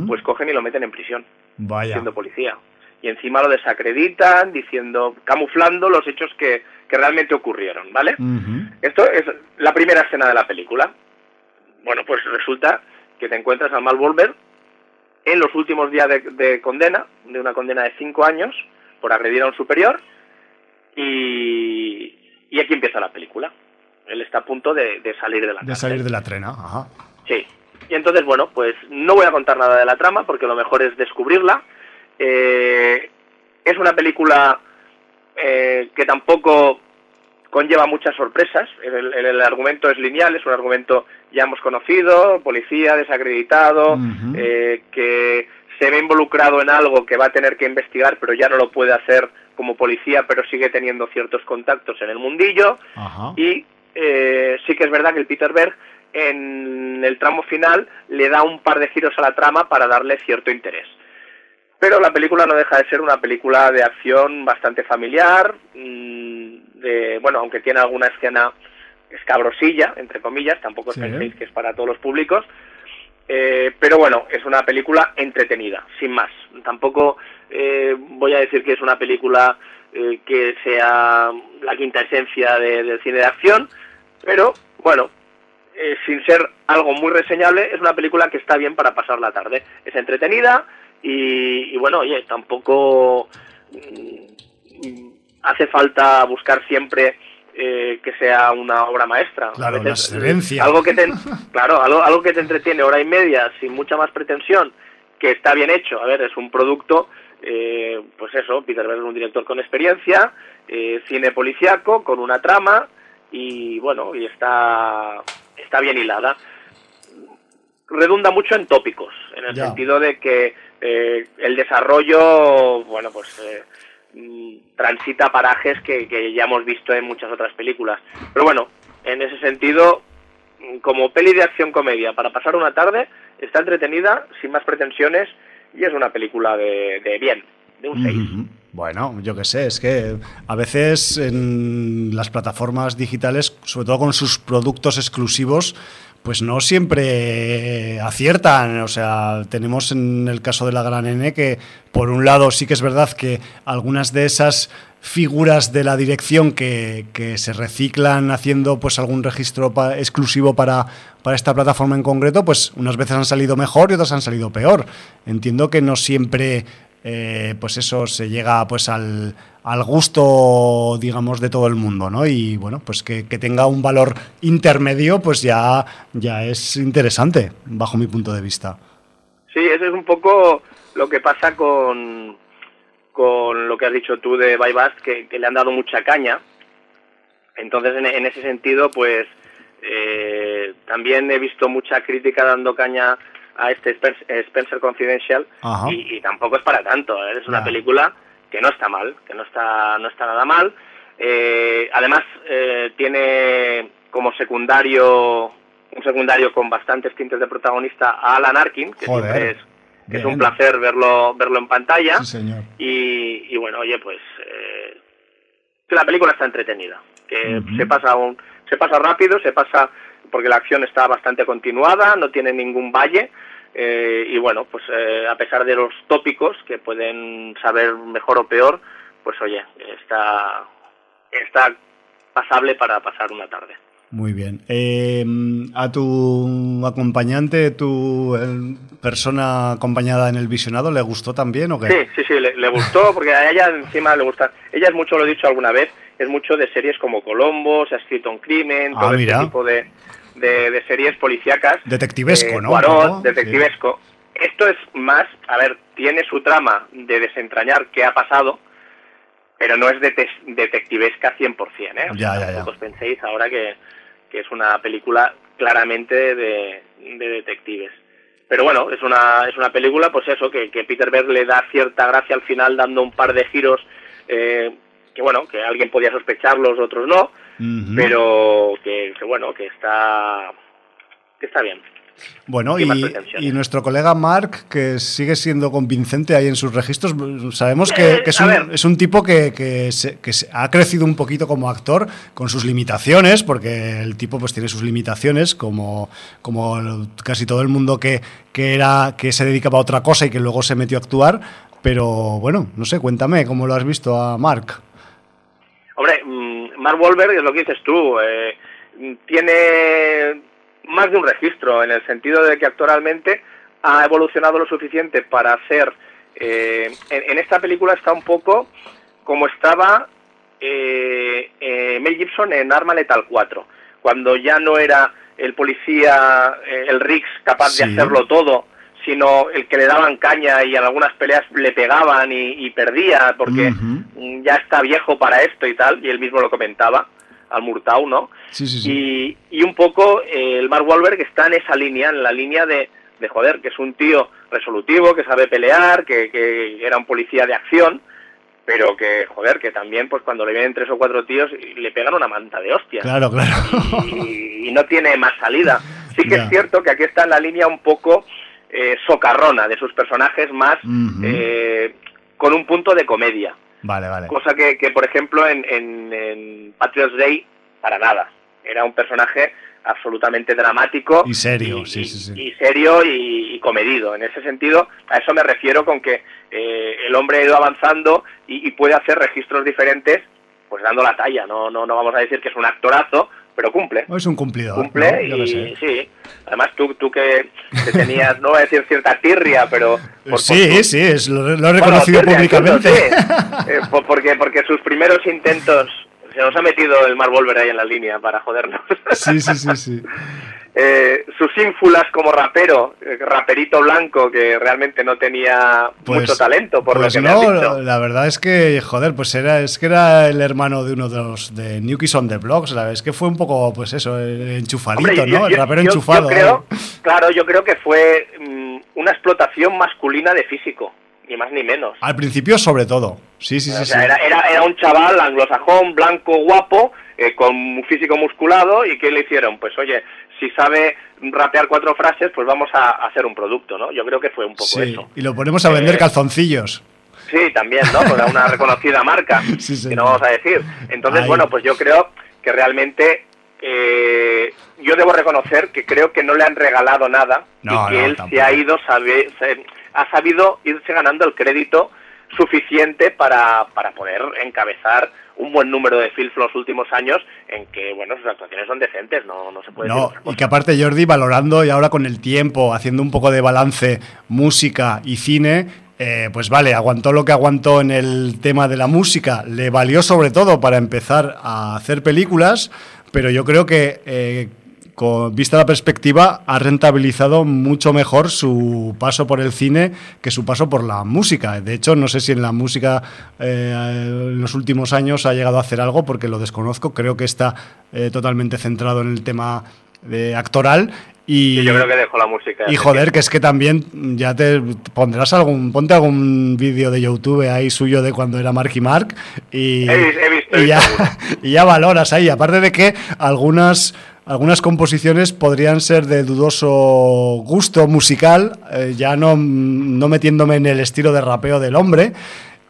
pues cogen y lo meten en prisión, Vaya. siendo policía. Y encima lo desacreditan, diciendo, camuflando los hechos que, que realmente ocurrieron, ¿vale? Esto es la primera escena de la película. Bueno, pues resulta que te encuentras a Mal Volver en los últimos días de, condena, de una condena de cinco años por agredir a un superior, y, y aquí empieza la película. Él está a punto de, salir de la De salir de la trena, ajá. Sí. Y entonces, bueno, pues no voy a contar nada de la trama porque lo mejor es descubrirla. Eh, es una película eh, que tampoco conlleva muchas sorpresas. El, argumento es lineal, es un argumento ya hemos conocido, policía desacreditado, eh, que se ve involucrado en algo que va a tener que investigar, pero ya no lo puede hacer como policía, pero sigue teniendo ciertos contactos en el mundillo. Y eh, sí que es verdad que el Peter Berg en el tramo final le da un par de giros a la trama para darle cierto interés. Pero la película no deja de ser una película de acción bastante familiar, mm, de, bueno, aunque tiene alguna escena escabrosilla, entre comillas, tampoco penséis que es para todos los públicos, eh, pero bueno, es una película entretenida, sin más. Tampoco eh, voy a decir que es una película eh, que sea la quinta esencia del cine de acción, pero bueno, sin ser algo muy reseñable, es una película que está bien para pasar la tarde. Es entretenida y, y bueno, oye, tampoco mm, hace falta buscar siempre eh, que sea una obra maestra. Claro, a veces, eh, algo que te, claro, algo, algo que te entretiene hora y media sin mucha más pretensión, que está bien hecho. A ver, es un producto, eh, pues eso, Peter Berg es un director con experiencia, cine policiaco, con una trama y bueno, y está, está bien hilada. Redunda mucho en tópicos, en el sentido de que el desarrollo, bueno, pues Mm, transita parajes que, ya hemos visto en muchas otras películas. Pero bueno, en ese sentido, mm, como peli de acción comedia para pasar una tarde, está entretenida, sin más pretensiones, y es una película de, bien, de un 6. Bueno, yo qué sé, es que a veces en las plataformas digitales, sobre todo con sus productos exclusivos, pues no siempre aciertan. O sea, tenemos en el caso de la Gran N que, por un lado, sí que es verdad que algunas de esas figuras de la dirección que, se reciclan haciendo pues algún registro exclusivo para, para esta plataforma en concreto, pues unas veces han salido mejor y otras han salido peor. Entiendo que no siempre eh, pues eso se llega pues al, al, gusto digamos de todo el mundo ¿no? y bueno pues que, tenga un valor intermedio pues ya ya es interesante bajo mi punto de vista sí eso es un poco lo que pasa con con lo que has dicho tú de Bypass que, le han dado mucha caña entonces en, ese sentido pues eh, también he visto mucha crítica dando caña a este Spencer Confidential y, tampoco es para tanto. ¿eh? Es una película que no está mal, que no está, no está nada mal. Eh, además, eh, tiene como secundario un secundario con bastantes tintes de protagonista a Alan Arkin, que siempre es, que es un placer verlo verlo en pantalla. Y, bueno, oye, pues la película está entretenida, que se pasa un, se pasa rápido, se pasa porque la acción está bastante continuada, no tiene ningún valle. Eh, y bueno, pues eh, a pesar de los tópicos que pueden saber mejor o peor, pues oye, está, está pasable para pasar una tarde. Muy bien. Eh, ¿A tu acompañante, tu persona acompañada en el visionado, le gustó también o qué? Sí, sí, sí, le, gustó porque a ella encima le gusta. Ella es mucho, lo he dicho alguna vez, es mucho de series como Colombo, se ha escrito un crimen, ah, todo este tipo de, de, series policíacas. Detectivesco, eh, ¿no? detectivesco. Esto es más, a ver, tiene su trama de desentrañar qué ha pasado, pero no es detectivesca 100%, ¿eh? ya, ya, ya. os penséis ahora que, que, es una película claramente de, detectives. Pero bueno, es una, es una película, pues eso, que, que Peter Berg le da cierta gracia al final dando un par de giros eh, que bueno, que alguien podía sospecharlos, otros no, pero que, bueno, que está, que está bien. Bueno, y, nuestro colega Mark, que sigue siendo convincente ahí en sus registros, sabemos que, eh, es, un, es, un, tipo que, que, se, ha crecido un poquito como actor con sus limitaciones, porque el tipo pues tiene sus limitaciones, como, como casi todo el mundo que, que, era, que se dedicaba a otra cosa y que luego se metió a actuar. Pero bueno, no sé, cuéntame cómo lo has visto a Mark. Mark Wahlberg es lo que dices tú, eh, tiene más de un registro, en el sentido de que actualmente ha evolucionado lo suficiente para hacer... Eh, en, esta película está un poco como estaba eh, Mel Gibson en Arma Letal 4, cuando ya no era el policía, el Riggs, capaz de hacerlo todo, sino el que le daban caña y en algunas peleas le pegaban y, perdía porque ya está viejo para esto y tal, y él mismo lo comentaba al Murtau, ¿no? Sí, sí, sí. Y, un poco eh, el Mark Wahlberg está en esa línea, en la línea de, de joder, que es un tío resolutivo, que sabe pelear, que, que era un policía de acción, pero que, joder, que también, pues cuando le vienen tres o cuatro tíos, le pegan una manta de hostias. Claro, claro. Y, no tiene más salida. Sí que es cierto que aquí está en la línea un poco eh, socarrona de sus personajes más eh, con un punto de comedia. Vale, vale. Cosa que, que por ejemplo, en, en, Patriots Day, para nada. Era un personaje absolutamente dramático. Y serio, sí, sí, sí. Y serio y, comedido. En ese sentido, a eso me refiero con que eh, el hombre ha ido avanzando y, y, puede hacer registros diferentes, pues dando la talla. No, no, no vamos a decir que es un actorazo, pero cumple. Es un cumplidor. Cumple y sí. Además, tú, tú que, tenías, no voy a decir cierta tirria, pero... sí, sí, es, lo, he reconocido públicamente. Eh, porque, porque sus primeros intentos se nos ha metido el Mar Volver ahí en la línea para jodernos. Sí, sí, sí, sí. Eh, sus ínfulas como rapero, eh, raperito blanco que realmente no tenía pues, mucho talento por lo pues que no, La verdad es que, joder, pues era, es que era el hermano de uno de los de New Kids on the Blocks, la es que fue un poco, pues eso, enchufadito, ¿no? el rapero enchufado. creo, claro, yo creo que fue mm, una explotación masculina de físico ni más ni menos. Al principio, sobre todo. Sí, sí, sí. Era, era, era, un chaval anglosajón, blanco, guapo, eh, con un físico musculado, ¿y qué le hicieron? Pues oye, si sabe rapear cuatro frases, pues vamos a, hacer un producto, ¿no? Yo creo que fue un poco sí, eso. Y lo ponemos a vender eh, calzoncillos. Sí, también, ¿no? Con una reconocida marca, sí, que no vamos a decir. Entonces, bueno, pues yo creo que realmente eh, yo debo reconocer que creo que no le han regalado nada y que él se ha ido, sabe, ha sabido irse ganando el crédito suficiente para, para poder encabezar un buen número de films los últimos años en que, bueno, sus actuaciones son decentes, no, no se puede no, Y que aparte Jordi, valorando y ahora con el tiempo, haciendo un poco de balance música y cine, eh, pues vale, aguantó lo que aguantó en el tema de la música, le valió sobre todo para empezar a hacer películas, pero yo creo que eh, con vista la perspectiva, ha rentabilizado mucho mejor su paso por el cine que su paso por la música. De hecho, no sé si en la música eh, en los últimos años ha llegado a hacer algo, porque lo desconozco. Creo que está eh, totalmente centrado en el tema de actoral Y, yo creo que dejo la música. Y joder, que es que también ya te pondrás algún, ponte algún vídeo de YouTube ahí suyo de cuando era Marky Mark y, y, ya, y ya valoras ahí. Aparte de que algunas algunas composiciones podrían ser de dudoso gusto musical, eh, ya no, no, metiéndome en el estilo de rapeo del hombre,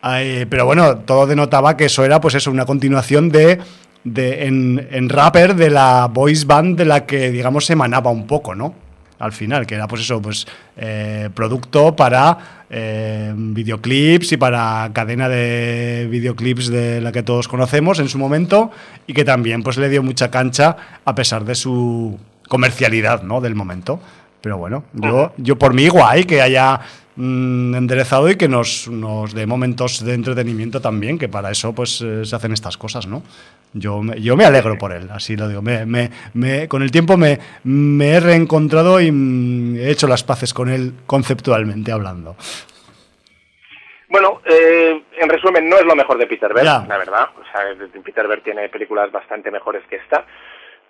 eh, pero bueno, todo denotaba que eso era pues eso, una continuación de en, en, rapper de la voice band de la que, digamos, emanaba un poco, ¿no? Al final, que era pues eso, pues eh, producto para eh, videoclips y para cadena de videoclips de la que todos conocemos en su momento y que también pues le dio mucha cancha a pesar de su comercialidad, ¿no? Del momento. Pero bueno, yo, yo por mí guay que haya mm, enderezado y que nos, nos dé momentos de entretenimiento también, que para eso pues eh, se hacen estas cosas, ¿no? Yo me, yo me alegro por él, así lo digo. Me, me, con el tiempo me, me, he reencontrado y mm, he hecho las paces con él conceptualmente hablando. Bueno, eh, en resumen, no es lo mejor de Peter Berg, la verdad. O sea, Peter Berg tiene películas bastante mejores que esta.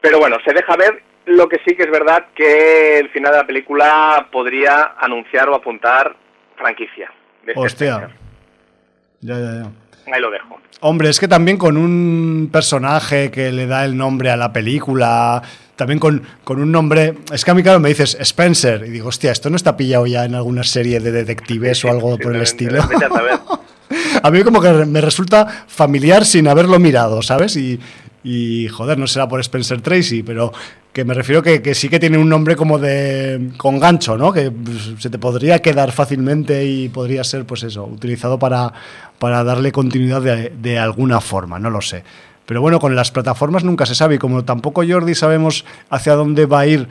Pero bueno, se deja ver. Lo que sí que es verdad que el final de la película podría anunciar o apuntar franquicia. Este Hostia. Ya, ya, ya. Ahí lo dejo. Hombre, es que también con un personaje que le da el nombre a la película, también con, con, un nombre. Es que a mí, claro, me dices Spencer, y digo, hostia, esto no está pillado ya en alguna serie de detectives o algo por el estilo. a mí, como que me resulta familiar sin haberlo mirado, ¿sabes? Y, y joder, no será por Spencer Tracy, pero que me refiero que, que sí que tiene un nombre como de con gancho, ¿no? Que pues, se te podría quedar fácilmente y podría ser, pues eso, utilizado para, para darle continuidad de, de, alguna forma, no lo sé. Pero bueno, con las plataformas nunca se sabe y como tampoco Jordi sabemos hacia dónde va a ir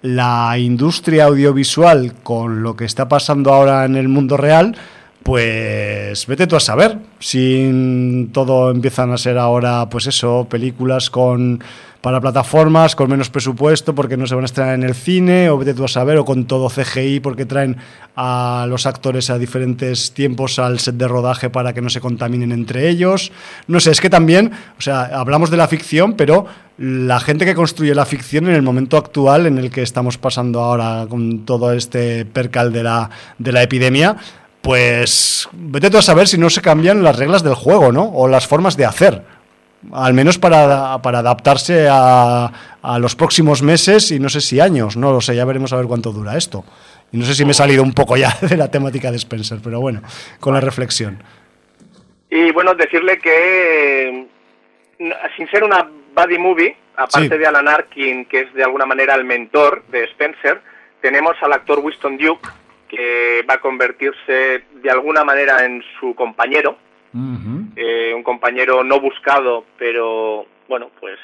la industria audiovisual con lo que está pasando ahora en el mundo real, pues vete tú a saber si todo empiezan a ser ahora, pues eso, películas con para plataformas con menos presupuesto porque no se van a estrenar en el cine, o vete tú a saber, o con todo CGI porque traen a los actores a diferentes tiempos al set de rodaje para que no se contaminen entre ellos. No sé, es que también, o sea, hablamos de la ficción, pero la gente que construye la ficción en el momento actual en el que estamos pasando ahora con todo este percal de la, de la epidemia, pues vete tú a saber si no se cambian las reglas del juego, ¿no? O las formas de hacer. Al menos para, para adaptarse a, a, los próximos meses y no sé si años, no lo sé, ya veremos a ver cuánto dura esto. Y no sé si me he salido un poco ya de la temática de Spencer, pero bueno, con la reflexión. Y bueno, decirle que sin ser una buddy movie, aparte de Alan Arkin, que es de alguna manera el mentor de Spencer, tenemos al actor Winston Duke, que va a convertirse de alguna manera en su compañero, eh, un compañero no buscado, pero bueno, pues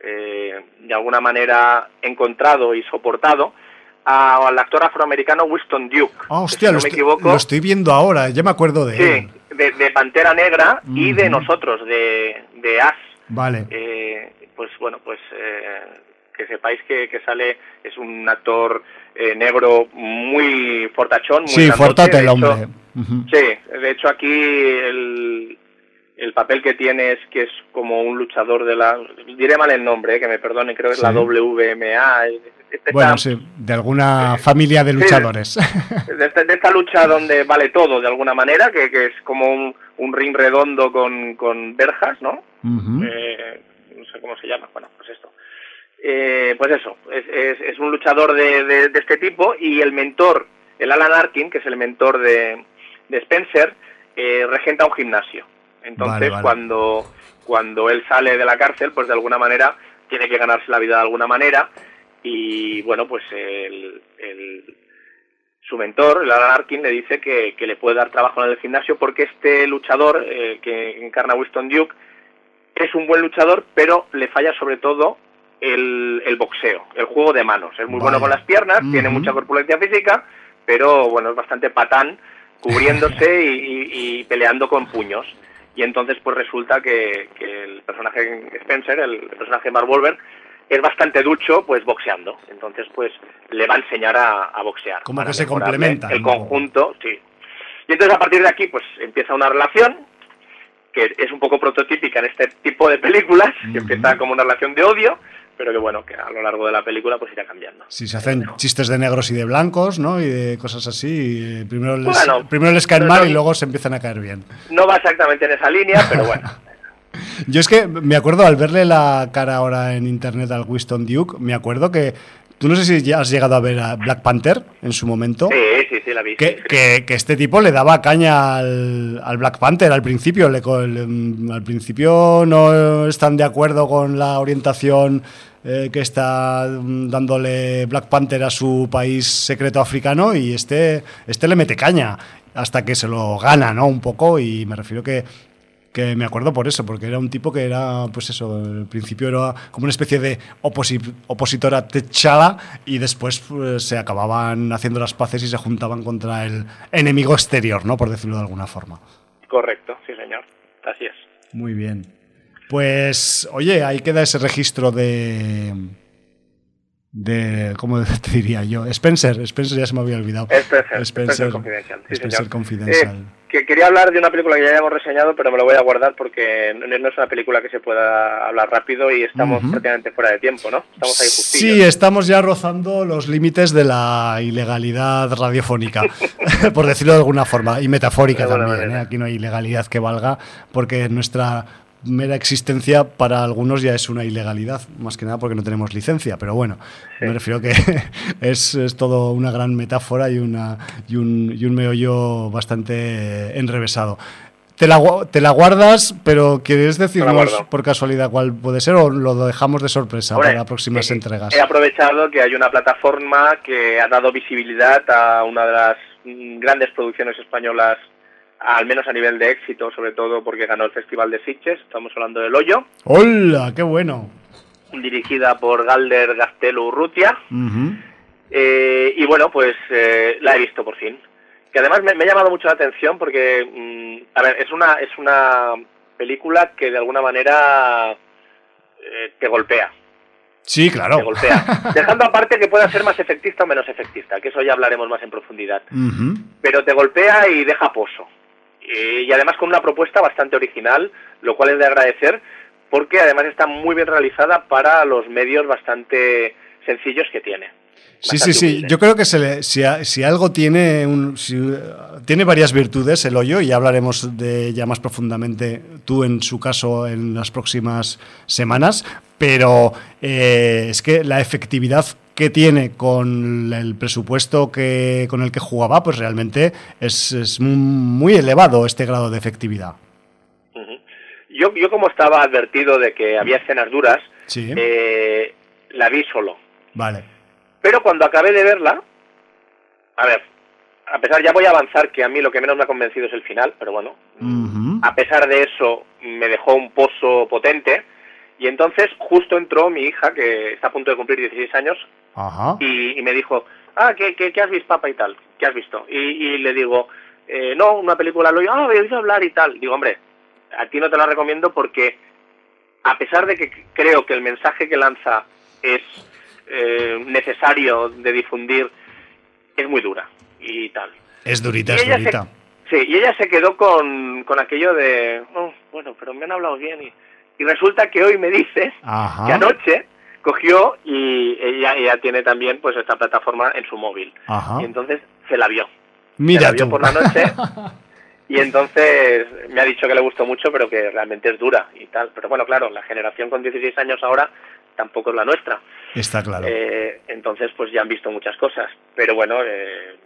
eh, de alguna manera encontrado y soportado, al actor afroamericano Winston Duke. Ah, hostia, lo, estoy, viendo ahora, ya me acuerdo de él. De, Pantera Negra y de nosotros, de, de As. Vale. Eh, pues bueno, pues que sepáis que, que, sale, es un actor negro muy fortachón. Muy sí, fortate el hombre. Sí, de hecho aquí el, el papel que tiene es que es como un luchador de la... Diré mal el nombre, eh, que me perdone, creo que es la WMA. Este bueno, sí, de alguna familia de luchadores. Este, de, esta lucha donde vale todo, de alguna manera, que, que es como un, un, ring redondo con, con verjas, ¿no? eh, no sé cómo se llama, bueno, pues esto. Eh, pues eso, es, es, es un luchador de, de, de, este tipo y el mentor, el Alan Arkin, que es el mentor de, de Spencer, eh, regenta un gimnasio. Entonces, cuando cuando él sale de la cárcel, pues de alguna manera tiene que ganarse la vida de alguna manera y bueno, pues el, su mentor, el Alan Arkin, le dice que, que, le puede dar trabajo en el gimnasio porque este luchador eh, que encarna Winston Duke es un buen luchador, pero le falla sobre todo el, el boxeo, el juego de manos. Es muy bueno con las piernas, tiene mucha corpulencia física, pero bueno, es bastante patán cubriéndose y, peleando con puños. Y entonces pues resulta que, el personaje Spencer, el, personaje Mark Wolver, es bastante ducho pues boxeando. Entonces pues le va a enseñar a, boxear. Como que se complementa. El conjunto, sí. Y entonces a partir de aquí pues empieza una relación que es un poco prototípica en este tipo de películas, que empieza como una relación de odio, pero que bueno, que a lo largo de la película pues irá cambiando. Sí, se hacen chistes de negros y de blancos, ¿no? Y de cosas así. primero, les, primero les caen mal y luego se empiezan a caer bien. No va exactamente en esa línea, pero bueno. Yo es que me acuerdo al verle la cara ahora en internet al Winston Duke, me acuerdo que Tú no sé si ya has llegado a ver a Black Panther en su momento. Sí, sí, sí, la vi. Que, que, este tipo le daba caña al, Black Panther al principio. Le, al principio no están de acuerdo con la orientación eh, que está dándole Black Panther a su país secreto africano y este, este le mete caña hasta que se lo gana, ¿no? Un poco y me refiero que que me acuerdo por eso, porque era un tipo que era, pues eso, al principio era como una especie de opositora techada y después pues, se acababan haciendo las paces y se juntaban contra el enemigo exterior, ¿no? Por decirlo de alguna forma. Correcto, sí señor, así es. Muy bien. Pues, oye, ahí queda ese registro de de, ¿cómo te diría yo? Spencer, Spencer ya se me había olvidado. Spencer, Spencer, Confidential. Spencer Confidential. Eh, que quería hablar de una película que ya hemos reseñado, pero me lo voy a guardar porque no es una película que se pueda hablar rápido y estamos prácticamente fuera de tiempo, ¿no? Estamos ahí Sí, estamos ya rozando los límites de la ilegalidad radiofónica, por decirlo de alguna forma, y metafórica también. ¿eh? Aquí no hay ilegalidad que valga porque nuestra mera existencia para algunos ya es una ilegalidad, más que nada porque no tenemos licencia, pero bueno, me refiero que es, es, todo una gran metáfora y, una, y, un, y un meollo bastante enrevesado. Te la, te la guardas, pero ¿quieres decirnos por casualidad cuál puede ser o lo dejamos de sorpresa para próximas entregas? He aprovechado que hay una plataforma que ha dado visibilidad a una de las grandes producciones españolas al menos a nivel de éxito, sobre todo porque ganó el Festival de Sitges, estamos hablando del Hoyo. ¡Hola! ¡Qué bueno! Dirigida por Galder Gastelu Urrutia. Eh, y bueno, pues eh, la he visto por fin. Que además me, ha llamado mucho la atención porque, mm, a ver, es una, es una película que de alguna manera eh, te golpea. Sí, claro. Te golpea. Dejando aparte que pueda ser más efectista o menos efectista, que eso ya hablaremos más en profundidad. Pero te golpea y deja pozo. Eh, y además con una propuesta bastante original, lo cual es de agradecer, porque además está muy bien realizada para los medios bastante sencillos que tiene. Sí, sí, sí. Yo creo que si, algo tiene, tiene varias virtudes el hoyo, y ya hablaremos de ella más profundamente tú en su caso en las próximas semanas, pero eh, es que la efectividad que tiene con el presupuesto que, con el que jugaba, pues realmente es, muy elevado este grado de efectividad. yo, yo como estaba advertido de que había escenas duras, eh, la vi solo. Vale. Pero cuando acabé de verla, a ver, a pesar, ya voy a avanzar que a mí lo que menos me ha convencido es el final, pero bueno, a pesar de eso me dejó un pozo potente y entonces justo entró mi hija, que está a punto de cumplir 16 años, Y, me dijo, ah, ¿qué, qué, has visto, papá, y tal? ¿Qué has visto? Y, le digo, eh, no, una película, lo ah, he oído hablar y tal. Digo, hombre, a ti no te la recomiendo porque, a pesar de que creo que el mensaje que lanza es eh, necesario de difundir, es muy dura y tal. Es durita, es durita. sí, y ella se quedó con, con aquello de, oh, bueno, pero me han hablado bien y y resulta que hoy me dices que anoche cogió y ella, tiene también pues esta plataforma en su móvil. Y entonces se la vio. Mira se la vio por la noche y entonces me ha dicho que le gustó mucho, pero que realmente es dura y tal. Pero bueno, claro, la generación con 16 años ahora tampoco es la nuestra. Está claro. Eh, entonces pues ya han visto muchas cosas. Pero bueno, eh,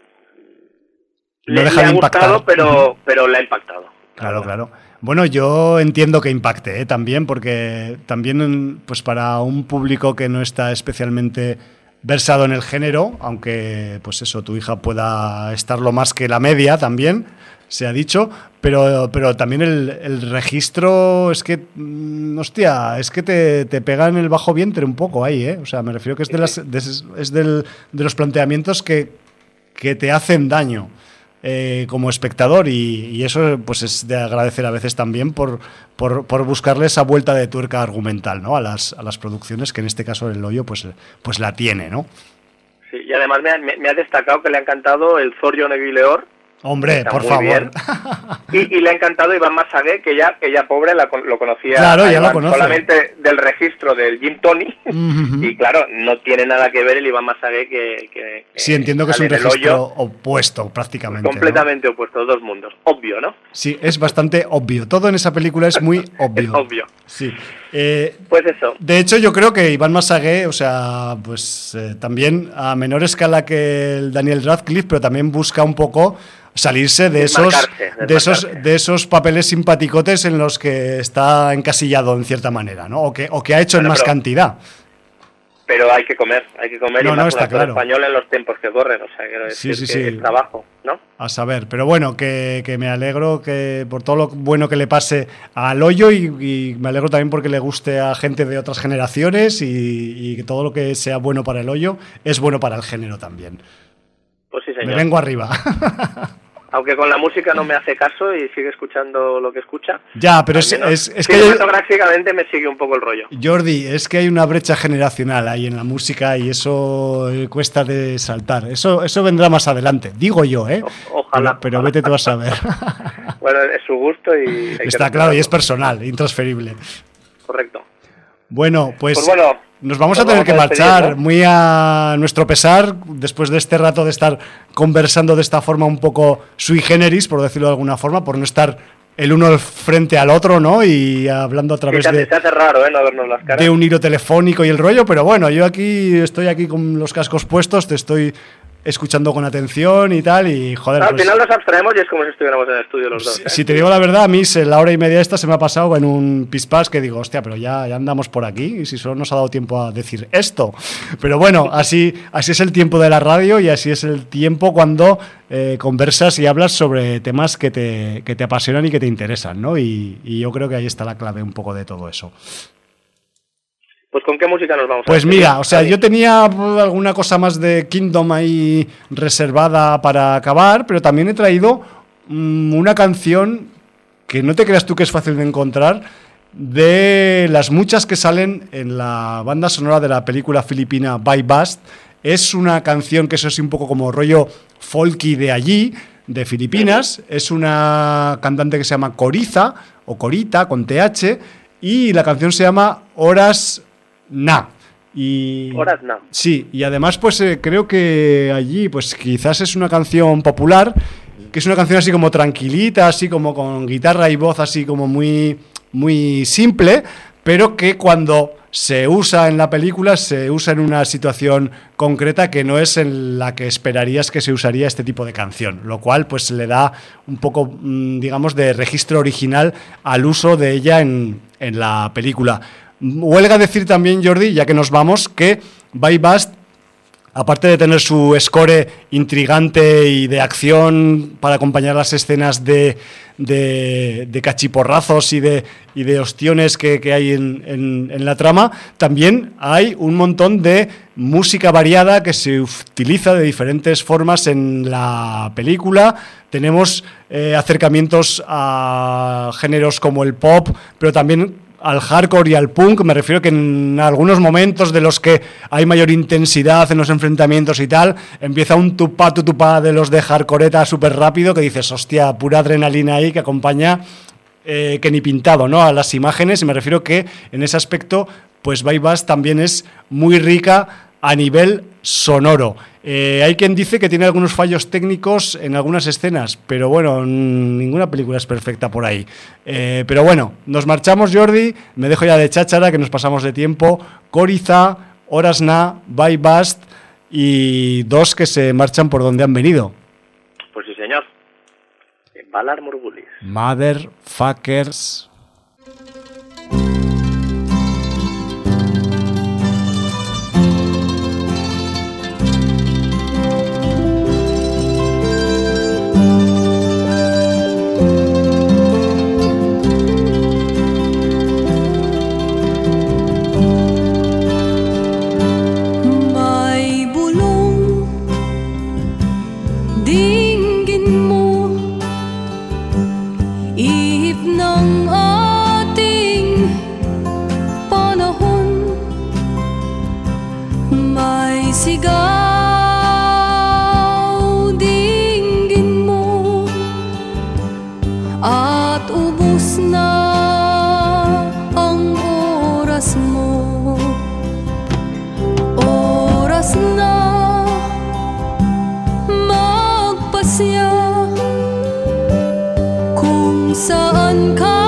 le, ha gustado, pero, pero le ha impactado. Claro, claro. Bueno, yo entiendo que impacte ¿eh? también, porque también pues para un público que no está especialmente versado en el género, aunque pues eso, tu hija pueda estarlo más que la media también, se ha dicho, pero, pero también el, registro es que, mm, hostia, es que te, te, pega en el bajo vientre un poco ahí, ¿eh? O sea, me refiero que es de, las, es del, de los planteamientos que, que te hacen daño. Eh, como espectador y, eso pues es de agradecer a veces también por, por, buscarle esa vuelta de tuerca argumental ¿no? a, las, a las producciones que en este caso el hoyo pues, pues la tiene ¿no? Sí, y además me ha, me, ha destacado que le ha encantado el Thor John Hombre, por favor. Y, le ha encantado Iván Masagué, que ya, ella pobre lo conocía claro, ya lo solamente del registro del Jim Tony. Y claro, no tiene nada que ver el Iván Masagué que, Sí, entiendo que es un registro opuesto prácticamente. Completamente opuesto, dos mundos. Obvio, ¿no? Sí, es bastante obvio. Todo en esa película es muy obvio. obvio. Sí. Eh, pues eso. De hecho, yo creo que Iván Masagué, o sea, pues eh, también a menor escala que el Daniel Radcliffe, pero también busca un poco salirse de esos, de esos, de esos papeles simpaticotes en los que está encasillado en cierta manera, ¿no? O que, o que ha hecho en más cantidad. Pero hay que comer, hay que comer no, y no, está claro. español en los tiempos que corren, o sea, quiero decir sí, sí, que trabajo, ¿no? A saber, pero bueno, que, me alegro que por todo lo bueno que le pase al hoyo y, me alegro también porque le guste a gente de otras generaciones y, y que todo lo que sea bueno para el hoyo es bueno para el género también. Pues sí, señor. Me vengo arriba. Aunque con la música no me hace caso y sigue escuchando lo que escucha. Ya, pero es, es, es que... Cinematográficamente me sigue un poco el rollo. Jordi, es que hay una brecha generacional ahí en la música y eso eh, cuesta de saltar. Eso, eso vendrá más adelante, digo yo, ¿eh? ojalá. Pero, vete tú a saber. bueno, es su gusto y... Está claro, y es personal, intransferible. Correcto. Bueno, pues... pues bueno, nos vamos a tener que marchar muy a nuestro pesar después de este rato de estar conversando de esta forma un poco sui generis, por decirlo de alguna forma, por no estar el uno frente al otro, ¿no? Y hablando a través de, raro, ¿eh? no vernos las caras. de un hilo telefónico y el rollo, pero bueno, yo aquí estoy aquí con los cascos puestos, te estoy escuchando con atención y tal, y joder. Al pues final nos abstraemos y es como si estuviéramos en el estudio los dos. Si, ¿eh? te digo la verdad, a mí la hora y media esta se me ha pasado en un pispás que digo, hostia, pero ya, ya andamos por aquí y si solo nos ha dado tiempo a decir esto. Pero bueno, así, así es el tiempo de la radio y así es el tiempo cuando eh, conversas y hablas sobre temas que te, que te apasionan y que te interesan, ¿no? Y, y yo creo que ahí está la clave un poco de todo eso. Pues con qué música nos vamos pues mira, o sea, yo tenía alguna cosa más de Kingdom ahí reservada para acabar, pero también he traído mm, una canción que no te creas tú que es fácil de encontrar, de las muchas que salen en la banda sonora de la película filipina By Bust. Es una canción que eso es un poco como rollo folky de allí, de Filipinas. Es una cantante que se llama Coriza, o Corita, con TH, y la canción se llama Horas Na. Y, Horas Na. Sí, y además pues eh, creo que allí pues quizás es una canción popular, que es una canción así como tranquilita, así como con guitarra y voz así como muy, muy simple, pero que cuando se usa en la película, se usa en una situación concreta que no es en la que esperarías que se usaría este tipo de canción, lo cual pues le da un poco, mm, digamos, de registro original al uso de ella en, en la película. Huelga decir también, Jordi, ya que nos vamos, que By Bust, aparte de tener su score intrigante y de acción para acompañar las escenas de, de, cachiporrazos y de, y de ostiones que, hay en, la trama, también hay un montón de música variada que se utiliza de diferentes formas en la película. Tenemos eh, acercamientos a géneros como el pop, pero también al hardcore y al punk, me refiero que en algunos momentos de los que hay mayor intensidad en los enfrentamientos y tal, empieza un tupá tu tupá de los de hardcoreta súper rápido que dices, hostia, pura adrenalina ahí que acompaña eh, que ni pintado, ¿no? A las imágenes y me refiero que en ese aspecto, pues Bass también es muy rica a nivel sonoro. Eh, hay quien dice que tiene algunos fallos técnicos en algunas escenas, pero bueno, ninguna película es perfecta por ahí. Eh, pero bueno, nos marchamos, Jordi. Me dejo ya de cháchara, que nos pasamos de tiempo. Coriza, Orasna, By Bust y dos que se marchan por donde han venido. Pues sí, señor. Valar Morgulis. Motherfuckers. sợ unkind.